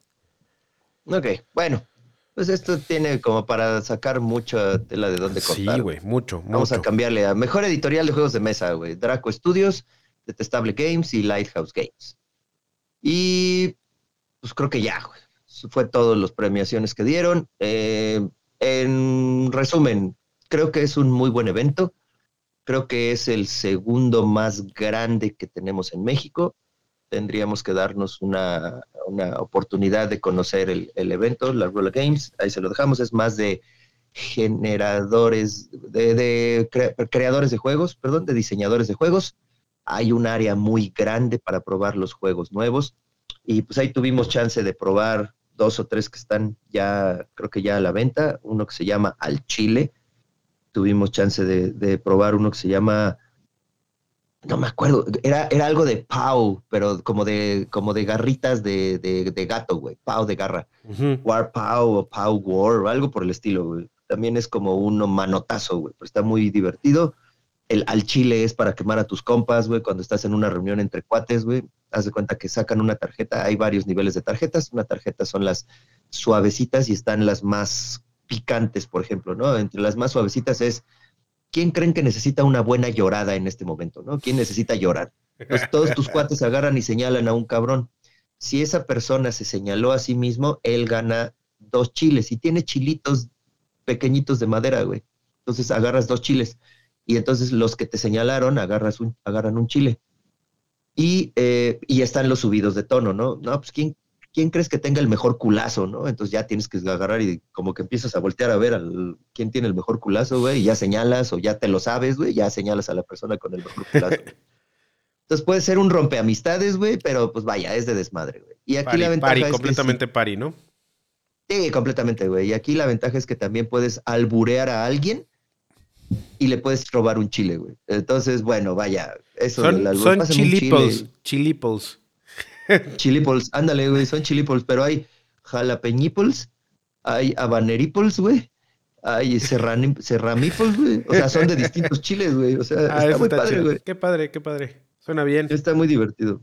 Ok, bueno. Pues esto tiene como para sacar mucha tela de dónde cortar. Sí, güey, mucho, Vamos a cambiarle a mejor editorial de juegos de mesa, güey. Draco Studios, Detestable Games y Lighthouse Games. Y pues creo que ya, güey fue todas las premiaciones que dieron. Eh, en resumen, creo que es un muy buen evento. Creo que es el segundo más grande que tenemos en México. Tendríamos que darnos una, oportunidad de conocer el, evento, la Roller Games. Ahí se lo dejamos. Es más de generadores, de, creadores de juegos, perdón, de diseñadores de juegos. Hay un área muy grande para probar los juegos nuevos. Y pues ahí tuvimos chance de probar dos o tres que están ya, creo que ya a la venta, uno que se llama Al Chile, tuvimos chance de, probar uno que se llama, no me acuerdo, era, era algo de Pau, pero como de, como de garritas de, de, gato, güey, Pau de garra, War Pau o Pau War, o algo por el estilo, güey. También es como uno manotazo, güey, pero está muy divertido el al chile es para quemar a tus compas, güey, cuando estás en una reunión entre cuates, güey. Haz de cuenta que sacan una tarjeta, hay varios niveles de tarjetas. Una tarjeta son las suavecitas y están las más picantes, por ejemplo, ¿no? Entre las más suavecitas es, ¿quién creen que necesita una buena llorada en este momento, ¿no? ¿Quién necesita llorar? Pues todos tus cuates agarran y señalan a un cabrón. Si esa persona se señaló a sí mismo, él gana dos chiles y tiene chilitos pequeñitos de madera, güey. Entonces agarras dos chiles y entonces los que te señalaron agarras un, agarran un chile. Y, eh, y están los subidos de tono, ¿no? No, pues ¿quién, ¿quién crees que tenga el mejor culazo, no? Entonces ya tienes que agarrar y como que empiezas a voltear a ver al, quién tiene el mejor culazo, güey, y ya señalas o ya te lo sabes, güey, ya señalas a la persona con el mejor culazo. Entonces puede ser un rompeamistades, güey, pero pues vaya, es de desmadre, güey. Y aquí la ventaja es completamente pari, ¿no? Sí, completamente, güey. Y aquí la ventaja es que también puedes alburear a alguien y le puedes robar un chile, güey. Entonces, bueno, vaya, eso son, del Son chiliples, chiliples. Chiliples, ándale, güey, son chiliples, pero hay jalapeñiples, hay habaneriples, güey. Hay serramiples, güey. O sea, son de distintos chiles, güey. O sea, ah, está muy padre, güey. Qué padre, qué padre. Suena bien. Está muy divertido.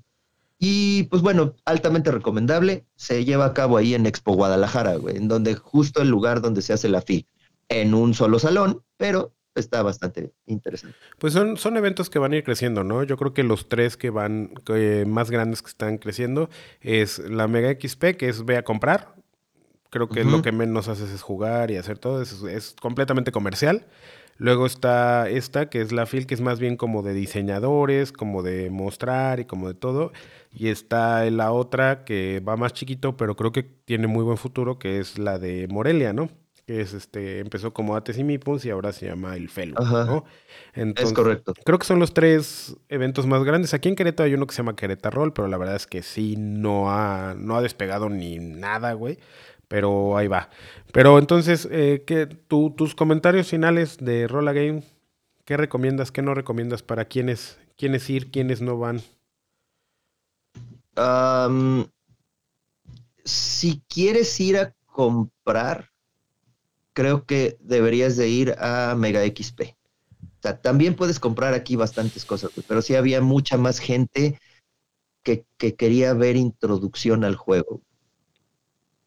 Y pues bueno, altamente recomendable. Se lleva a cabo ahí en Expo Guadalajara, güey, en donde justo el lugar donde se hace la FI, en un solo salón, pero está bastante interesante. Pues son, son eventos que van a ir creciendo, ¿no? Yo creo que los tres que van más grandes que están creciendo es la Mega XP, que es ve a comprar. Creo que lo que menos haces es jugar y hacer todo, es, es completamente comercial. Luego está esta, que es la FIL, que es más bien como de diseñadores, como de mostrar y como de todo. Y está la otra que va más chiquito, pero creo que tiene muy buen futuro, que es la de Morelia, ¿no? Que es este, empezó como Ates y Mipons y ahora se llama el Felo, ¿no? es correcto. Creo que son los tres eventos más grandes. Aquí en Querétaro hay uno que se llama Querétaro Roll, pero la verdad es que sí no ha, no ha despegado ni nada, güey pero ahí va. Pero entonces, eh, ¿qué, tus comentarios finales de Rolla Game, ¿qué recomiendas, qué no recomiendas para quiénes, quiénes ir, quiénes no van? si quieres ir a comprar, creo que deberías de ir a Mega XP. O sea, también puedes comprar aquí bastantes cosas, pero sí había mucha más gente que, que quería ver introducción al juego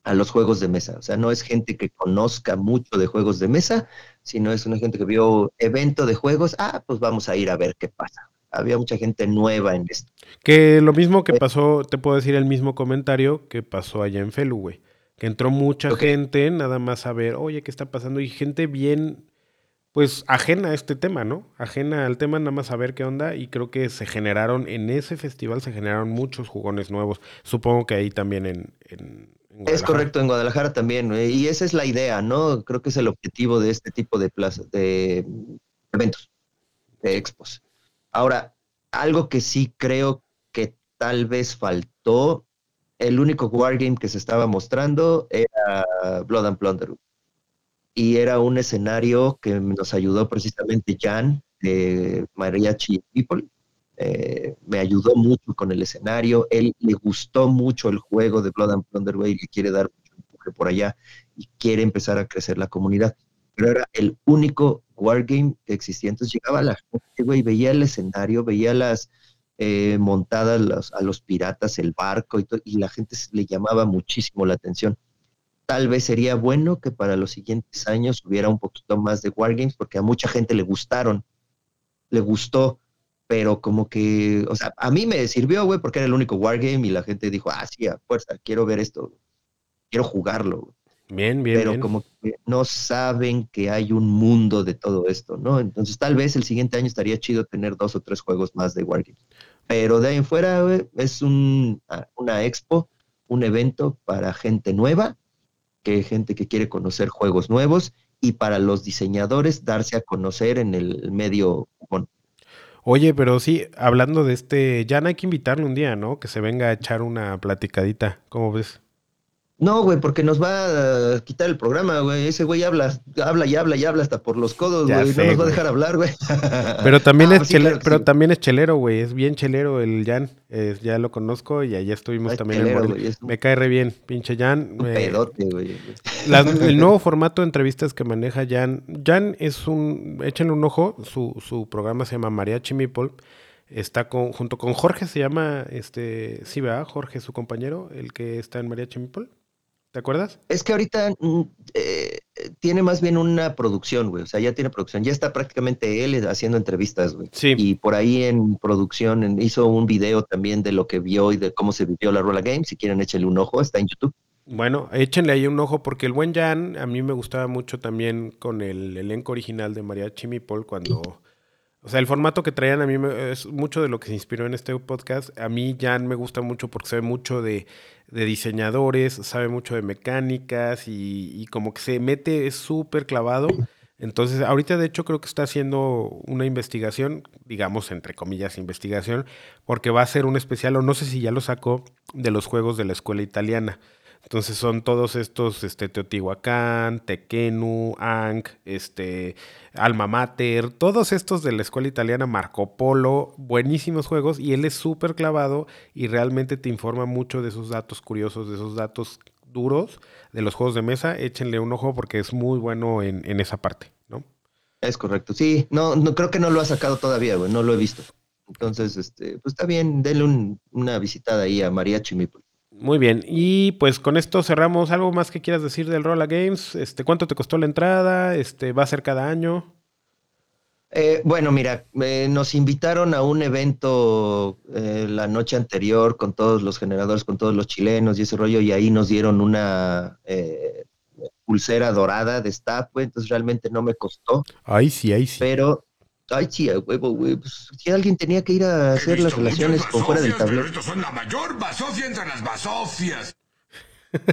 a los juegos de mesa. O sea, no es gente que conozca mucho de juegos de mesa, sino es una gente que vio evento de juegos, ah, pues vamos a ir a ver qué pasa. Había mucha gente nueva en esto. Que lo mismo que eh. pasó, te puedo decir el mismo comentario que pasó allá en Felu, güey. Que entró mucha gente nada más a ver, oye, ¿qué está pasando? Y gente bien, pues ajena a este tema, ¿no? Ajena al tema, nada más a ver qué onda. Y creo que se generaron, en ese festival se generaron muchos jugones nuevos. Supongo que ahí también en es correcto, en Guadalajara también, y esa es la idea, ¿no? Creo que es el objetivo de este tipo de plazas, de eventos, de expos. Ahora, algo que sí creo que tal vez faltó, el único wargame que se estaba mostrando era Blood and Plunder. Y era un escenario que nos ayudó precisamente Jan de Mariachi People, eh, me ayudó mucho con el escenario, él le gustó mucho el juego de Blood and Plunder, y le quiere dar mucho empuje por allá y quiere empezar a crecer la comunidad. Pero era el único wargame que existía. Entonces llegaba la gente, güey, veía el escenario, veía las eh, montadas a los piratas, el barco y, y la gente le llamaba muchísimo la atención. Tal vez sería bueno que para los siguientes años hubiera un poquito más de wargames porque a mucha gente le gustaron, le gustó pero como que, o sea, a mí me sirvió, güey, porque era el único wargame y la gente dijo, ah, sí, a fuerza, quiero ver esto, quiero jugarlo. Bien, bien. Pero como que no saben que hay un mundo de todo esto, ¿no? Entonces tal vez el siguiente año estaría chido tener dos o tres juegos más de wargame. Pero de ahí en fuera, es un, una expo, un evento para gente nueva, que gente que quiere conocer juegos nuevos y para los diseñadores darse a conocer en el medio Oye, pero sí, hablando de este, ya no hay que invitarle un día, ¿no? Que se venga a echar una platicadita. ¿Cómo ves? No, güey, porque nos va a quitar el programa, güey. Ese güey habla, habla y habla y habla hasta por los codos, güey. No nos va a dejar hablar, güey. Pero también ah, es chelero, pero también es chelero, güey. Es bien chelero el Jan. ya lo conozco y allá estuvimos también en Me cae re bien, pinche Jan. Un pedote, güey. el nuevo formato de entrevistas que maneja Jan. Jan es un, échenle un ojo, su, su programa se llama Mariachi Meeple. Está con, junto con Jorge, se llama, este, sí, ¿verdad? Jorge, su compañero, el que está en Mariachi Meeple. ¿Te acuerdas? Es que ahorita mm, eh, tiene más bien una producción, güey. O sea, ya tiene producción. Ya está prácticamente él haciendo entrevistas, güey. Sí. Y por ahí en producción hizo un video también de lo que vio y de cómo se vivió la Rola Game. Si quieren, échenle un ojo. Está en YouTube. Bueno, échenle ahí un ojo porque el buen Jan a mí me gustaba mucho también con el elenco original de María Chimipol cuando o sea, el formato que traían a mí es mucho de lo que se inspiró en este podcast. A mí Jan me gusta mucho porque sabe mucho de, diseñadores, sabe mucho de mecánicas y, como que se mete, es súper clavado. Entonces, ahorita de hecho creo que está haciendo una investigación, digamos entre comillas investigación, porque va a ser un especial, o no sé si ya lo sacó, de los juegos de la escuela italiana. Entonces son todos estos, este, Teotihuacán, Tequenu, Ankh, este, Alma Mater, todos estos de la escuela italiana, Marco Polo, buenísimos juegos y él es súper clavado y realmente te informa mucho de esos datos curiosos, de esos datos duros de los juegos de mesa. Échenle un ojo porque es muy bueno en, en esa parte, ¿no? Es correcto, sí, no, no creo que no lo ha sacado todavía, güey, no lo he visto. Entonces, este, pues está bien, denle una visitada ahí a Mariachi Meeple. Muy bien, y pues con esto cerramos. ¿Algo más que quieras decir del Rolla Games? Este, ¿Cuánto te costó la entrada? Este, ¿Va a ser cada año? Eh, bueno, mira, eh, nos invitaron a un evento eh, la noche anterior con todos los generadores, con todos los chilenos y ese rollo, y ahí nos dieron una pulsera dorada de staff, entonces realmente no me costó. Ay, sí, ay, sí. Pero, ay, sí, huevo, güey, pues si alguien tenía que ir a hacer las relaciones con fuera del tablero. son la mayor basofia entre las basofias.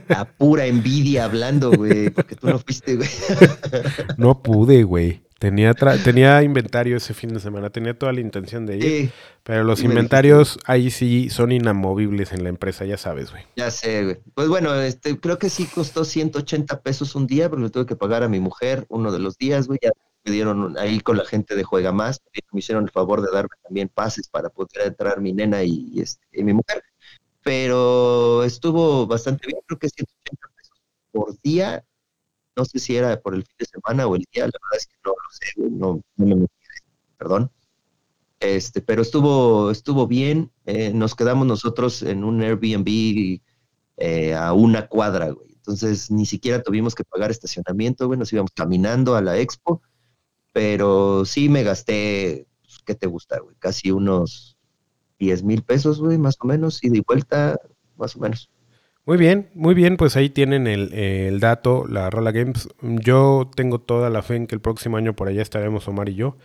La pura envidia hablando, güey, porque tú no fuiste, güey. No pude, güey. Tenía, tenía inventario ese fin de semana, tenía toda la intención de ir, pero los inventarios ahí sí son inamovibles en la empresa, ya sabes, güey. Ya sé, güey. Pues bueno, este, creo que sí costó 180 pesos un día, porque le tuve que pagar a mi mujer uno de los días, güey. Ya me dieron ahí con la gente de Juega Más, me hicieron el favor de darme también pases para poder entrar mi nena y, este, y mi mujer. Pero estuvo bastante bien, creo que 180 pesos por día no sé si era por el fin de semana o el día, la verdad es que no lo sé, no, me metí, perdón. Este, pero estuvo, estuvo bien. Eh, nos quedamos nosotros en un Airbnb eh, a una cuadra, güey. Entonces ni siquiera tuvimos que pagar estacionamiento, güey. Nos íbamos caminando a la expo. Pero sí me gasté, pues, ¿qué te gusta, güey? Casi unos 10 mil pesos, güey, más o menos, y de vuelta, más o menos. Muy bien, muy bien, pues ahí tienen el, dato, la Rola Games. Yo tengo toda la fe en que el próximo año por allá estaremos Omar y yo.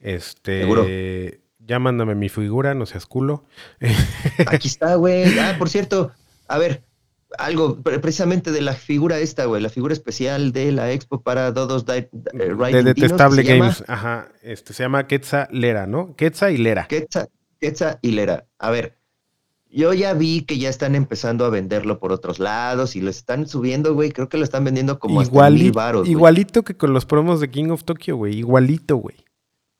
Este, ya mándame mi figura, no seas culo. Aquí está, güey. Ah, por cierto, a ver, algo precisamente de la figura esta, güey, la figura especial de la expo para Dodos eh, De Detestable Games, ajá. Este se llama Quetzalera, Lera, ¿no? Quetzal y Lera. Quetzal, Quetzal y Lera. A ver, yo ya vi que ya están empezando a venderlo por otros lados y lo están subiendo, güey. Creo que lo están vendiendo como igualito, hasta Igualito que con los promos de King of Tokyo, güey. Igualito, güey.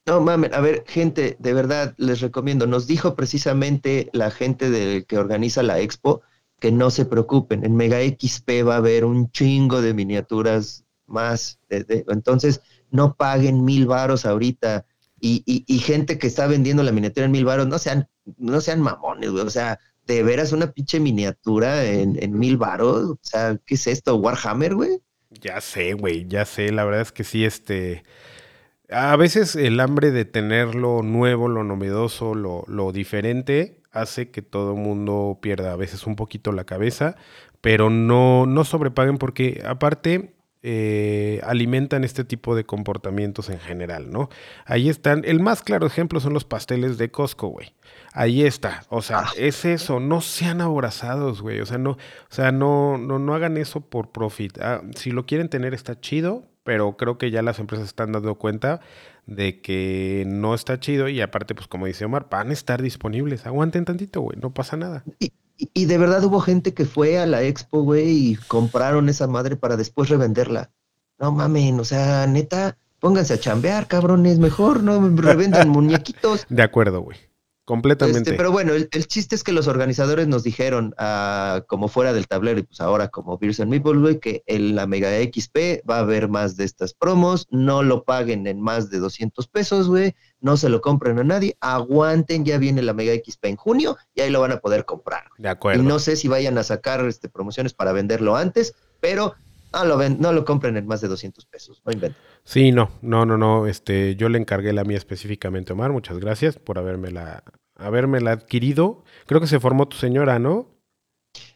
No mames, a ver, gente, de verdad les recomiendo. Nos dijo precisamente la gente de, que organiza la expo que no se preocupen. En Mega XP va a haber un chingo de miniaturas más. entonces, no paguen mil varos ahorita. Y, y, y, gente que está vendiendo la miniatura en mil varos, no sean no sean mamones, güey. O sea, de veras una pinche miniatura en, mil varos. O sea, ¿qué es esto? ¿Warhammer, güey? Ya sé, güey, ya sé. La verdad es que sí, este. A veces el hambre de tener lo nuevo, lo novedoso, lo, lo diferente, hace que todo mundo pierda a veces un poquito la cabeza, pero no, no sobrepaguen porque aparte eh, alimentan este tipo de comportamientos en general, ¿no? Ahí están, el más claro ejemplo son los pasteles de Costco, güey. Ahí está, o sea, ah. es eso, no sean abrazados, güey, o sea, no, o sea, no, no, no hagan eso por profit. Ah, si lo quieren tener está chido, pero creo que ya las empresas están dando cuenta de que no está chido y aparte, pues como dice Omar, van a estar disponibles. Aguanten tantito, güey, no pasa nada. Y, de verdad hubo gente que fue a la expo, güey, y compraron esa madre para después revenderla. No mamen, o sea, neta, pónganse a chambear, cabrones, mejor, no revendan muñequitos. De acuerdo, güey. Completamente. Este, pero bueno, el, chiste es que los organizadores nos dijeron, ah, como fuera del tablero y pues ahora como Beers and Meeple, que en la Mega XP va a haber más de estas promos, no lo paguen en más de 200 pesos, güey, no se lo compren a nadie, aguanten, ya viene la Mega XP en junio y ahí lo van a poder comprar. De acuerdo. Y no sé si vayan a sacar este, promociones para venderlo antes, pero no lo, ven, no lo compren en más de 200 pesos, no inventen. Sí, no, no, no, no. Este, yo le encargué la mía específicamente, Omar. Muchas gracias por haberme la, adquirido. Creo que se formó tu señora, ¿no?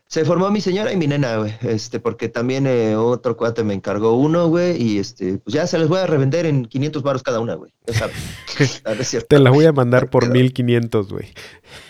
Se formó mi señora y mi nena, güey. Este, porque también eh, otro cuate me encargó uno, güey. Y este, pues ya se les voy a revender en 500 baros cada una, güey. Ah, Te la voy a mandar por 1500, güey.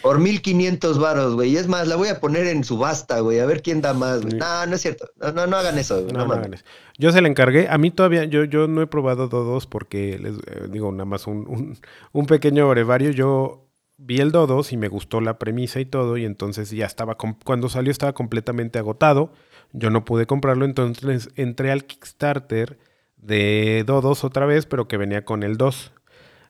Por 1500 varos, güey. Y es más, la voy a poner en subasta, güey. A ver quién da más, güey. No, no es cierto. No, no, hagan eso, güey. No, no, hagan eso. Yo se la encargué. A mí todavía, yo, yo no he probado todos porque les eh, digo nada más un, un, un pequeño brevario. Yo vi el Dodos y me gustó la premisa y todo, y entonces ya estaba, cuando salió estaba completamente agotado, yo no pude comprarlo, entonces entré al Kickstarter de Dodos otra vez, pero que venía con el 2.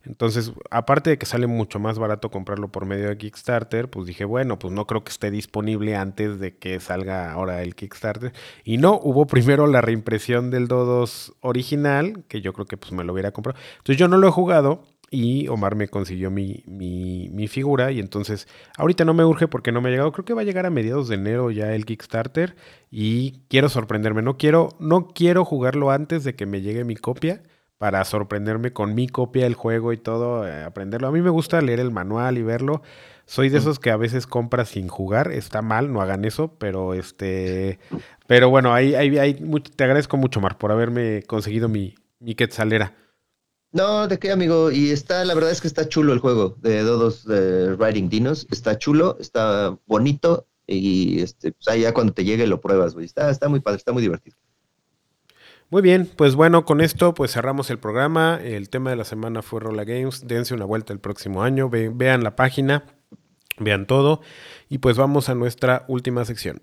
Entonces, aparte de que sale mucho más barato comprarlo por medio de Kickstarter, pues dije, bueno, pues no creo que esté disponible antes de que salga ahora el Kickstarter. Y no, hubo primero la reimpresión del Dodos original, que yo creo que pues me lo hubiera comprado. Entonces yo no lo he jugado, y Omar me consiguió mi, mi, mi, figura y entonces ahorita no me urge porque no me ha llegado, creo que va a llegar a mediados de enero ya el Kickstarter y quiero sorprenderme, no quiero, no quiero jugarlo antes de que me llegue mi copia para sorprenderme con mi copia del juego y todo, eh, aprenderlo. A mí me gusta leer el manual y verlo. Soy de esos que a veces compras sin jugar, está mal, no hagan eso, pero este, pero bueno, ahí, ahí, ahí te agradezco mucho, Mar, por haberme conseguido mi, mi quetzalera. No, ¿de qué, amigo? Y está, la verdad es que está chulo el juego de Dodos Riding Dinos. Está chulo, está bonito y este, pues ya cuando te llegue lo pruebas, güey. Está, está muy padre, está muy divertido. Muy bien, pues bueno, con esto pues cerramos el programa. El tema de la semana fue Rolla Games. Dense una vuelta el próximo año, vean la página, vean todo y pues vamos a nuestra última sección.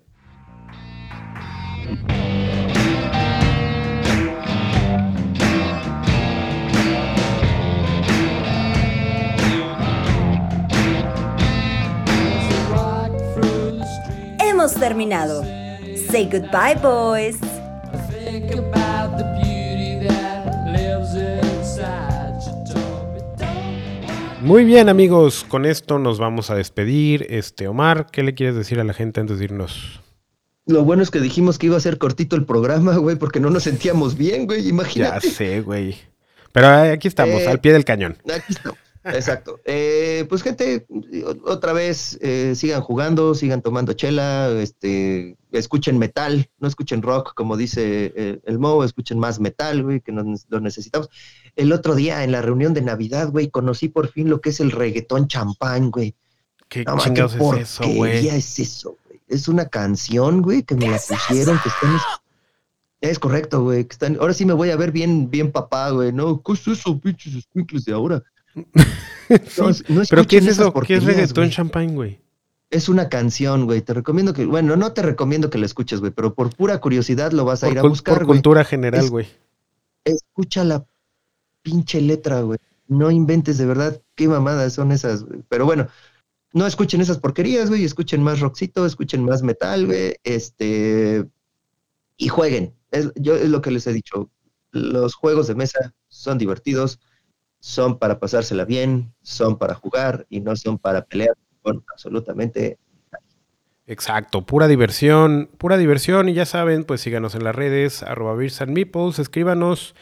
Hemos terminado. Say goodbye, boys. Muy bien amigos, con esto nos vamos a despedir. Este Omar, ¿qué le quieres decir a la gente antes de irnos? Lo bueno es que dijimos que iba a ser cortito el programa, güey, porque no nos sentíamos bien, güey, imagínate. Ya sé, güey. Pero aquí estamos, eh, al pie del cañón. Aquí estamos. Exacto. Eh, pues gente, otra vez, eh, sigan jugando, sigan tomando chela, este, escuchen metal, no escuchen rock, como dice eh, el Mo, escuchen más metal, güey, que nos, lo necesitamos. El otro día, en la reunión de Navidad, güey, conocí por fin lo que es el reggaetón champán, güey. ¿Qué chingados es eso, güey? es eso, güey? Es una canción, güey, que me la pusieron, que están... Es correcto, güey. Que están... Ahora sí me voy a ver bien, bien papá, güey. No, ¿qué es eso, pinches de ahora? ¿Pero qué es eso? ¿Qué es reggaetón champagne, güey? Es una canción, güey. Te recomiendo que, bueno, no te recomiendo que la escuches, güey, pero por pura curiosidad lo vas a ir a buscar, Por cultura general, güey. Escucha la pinche letra, güey. No inventes de verdad qué mamadas son esas, güey. Pero bueno, no escuchen esas porquerías, güey. Escuchen más rockcito, escuchen más metal, güey. Este. Y jueguen. yo es lo que les he dicho. Los juegos de mesa son divertidos son para pasársela bien, son para jugar y no son para pelear con absolutamente Exacto, pura diversión, pura diversión y ya saben, pues síganos en las redes, arroba Beers and Meeples, escríbanos.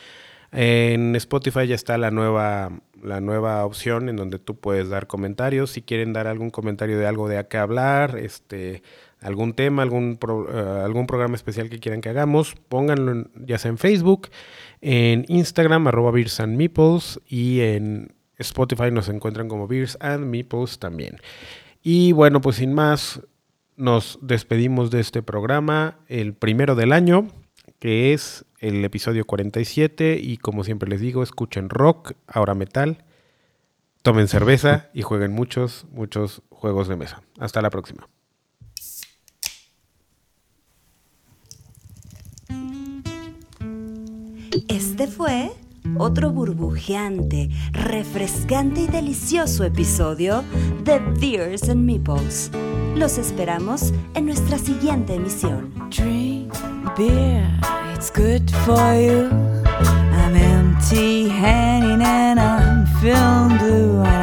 En Spotify ya está la nueva, la nueva opción en donde tú puedes dar comentarios. Si quieren dar algún comentario de algo de a qué hablar, este, algún tema, algún, eh, algún programa especial que quieran que hagamos, pónganlo ya sea en Facebook, en Instagram, arroba Beers and Meeples, y en Spotify nos encuentran como Beers and Meeples también. Y bueno, pues sin más, nos despedimos de este programa, el primero del año, que es el episodio 47, y como siempre les digo, escuchen rock, ahora metal, tomen cerveza y jueguen muchos, muchos juegos de mesa. Hasta la próxima. Este fue otro burbujeante, refrescante y delicioso episodio de Beers and Meeples. Los esperamos en nuestra siguiente emisión. Drink beer, it's good for you. I'm empty handed and I'm feeling.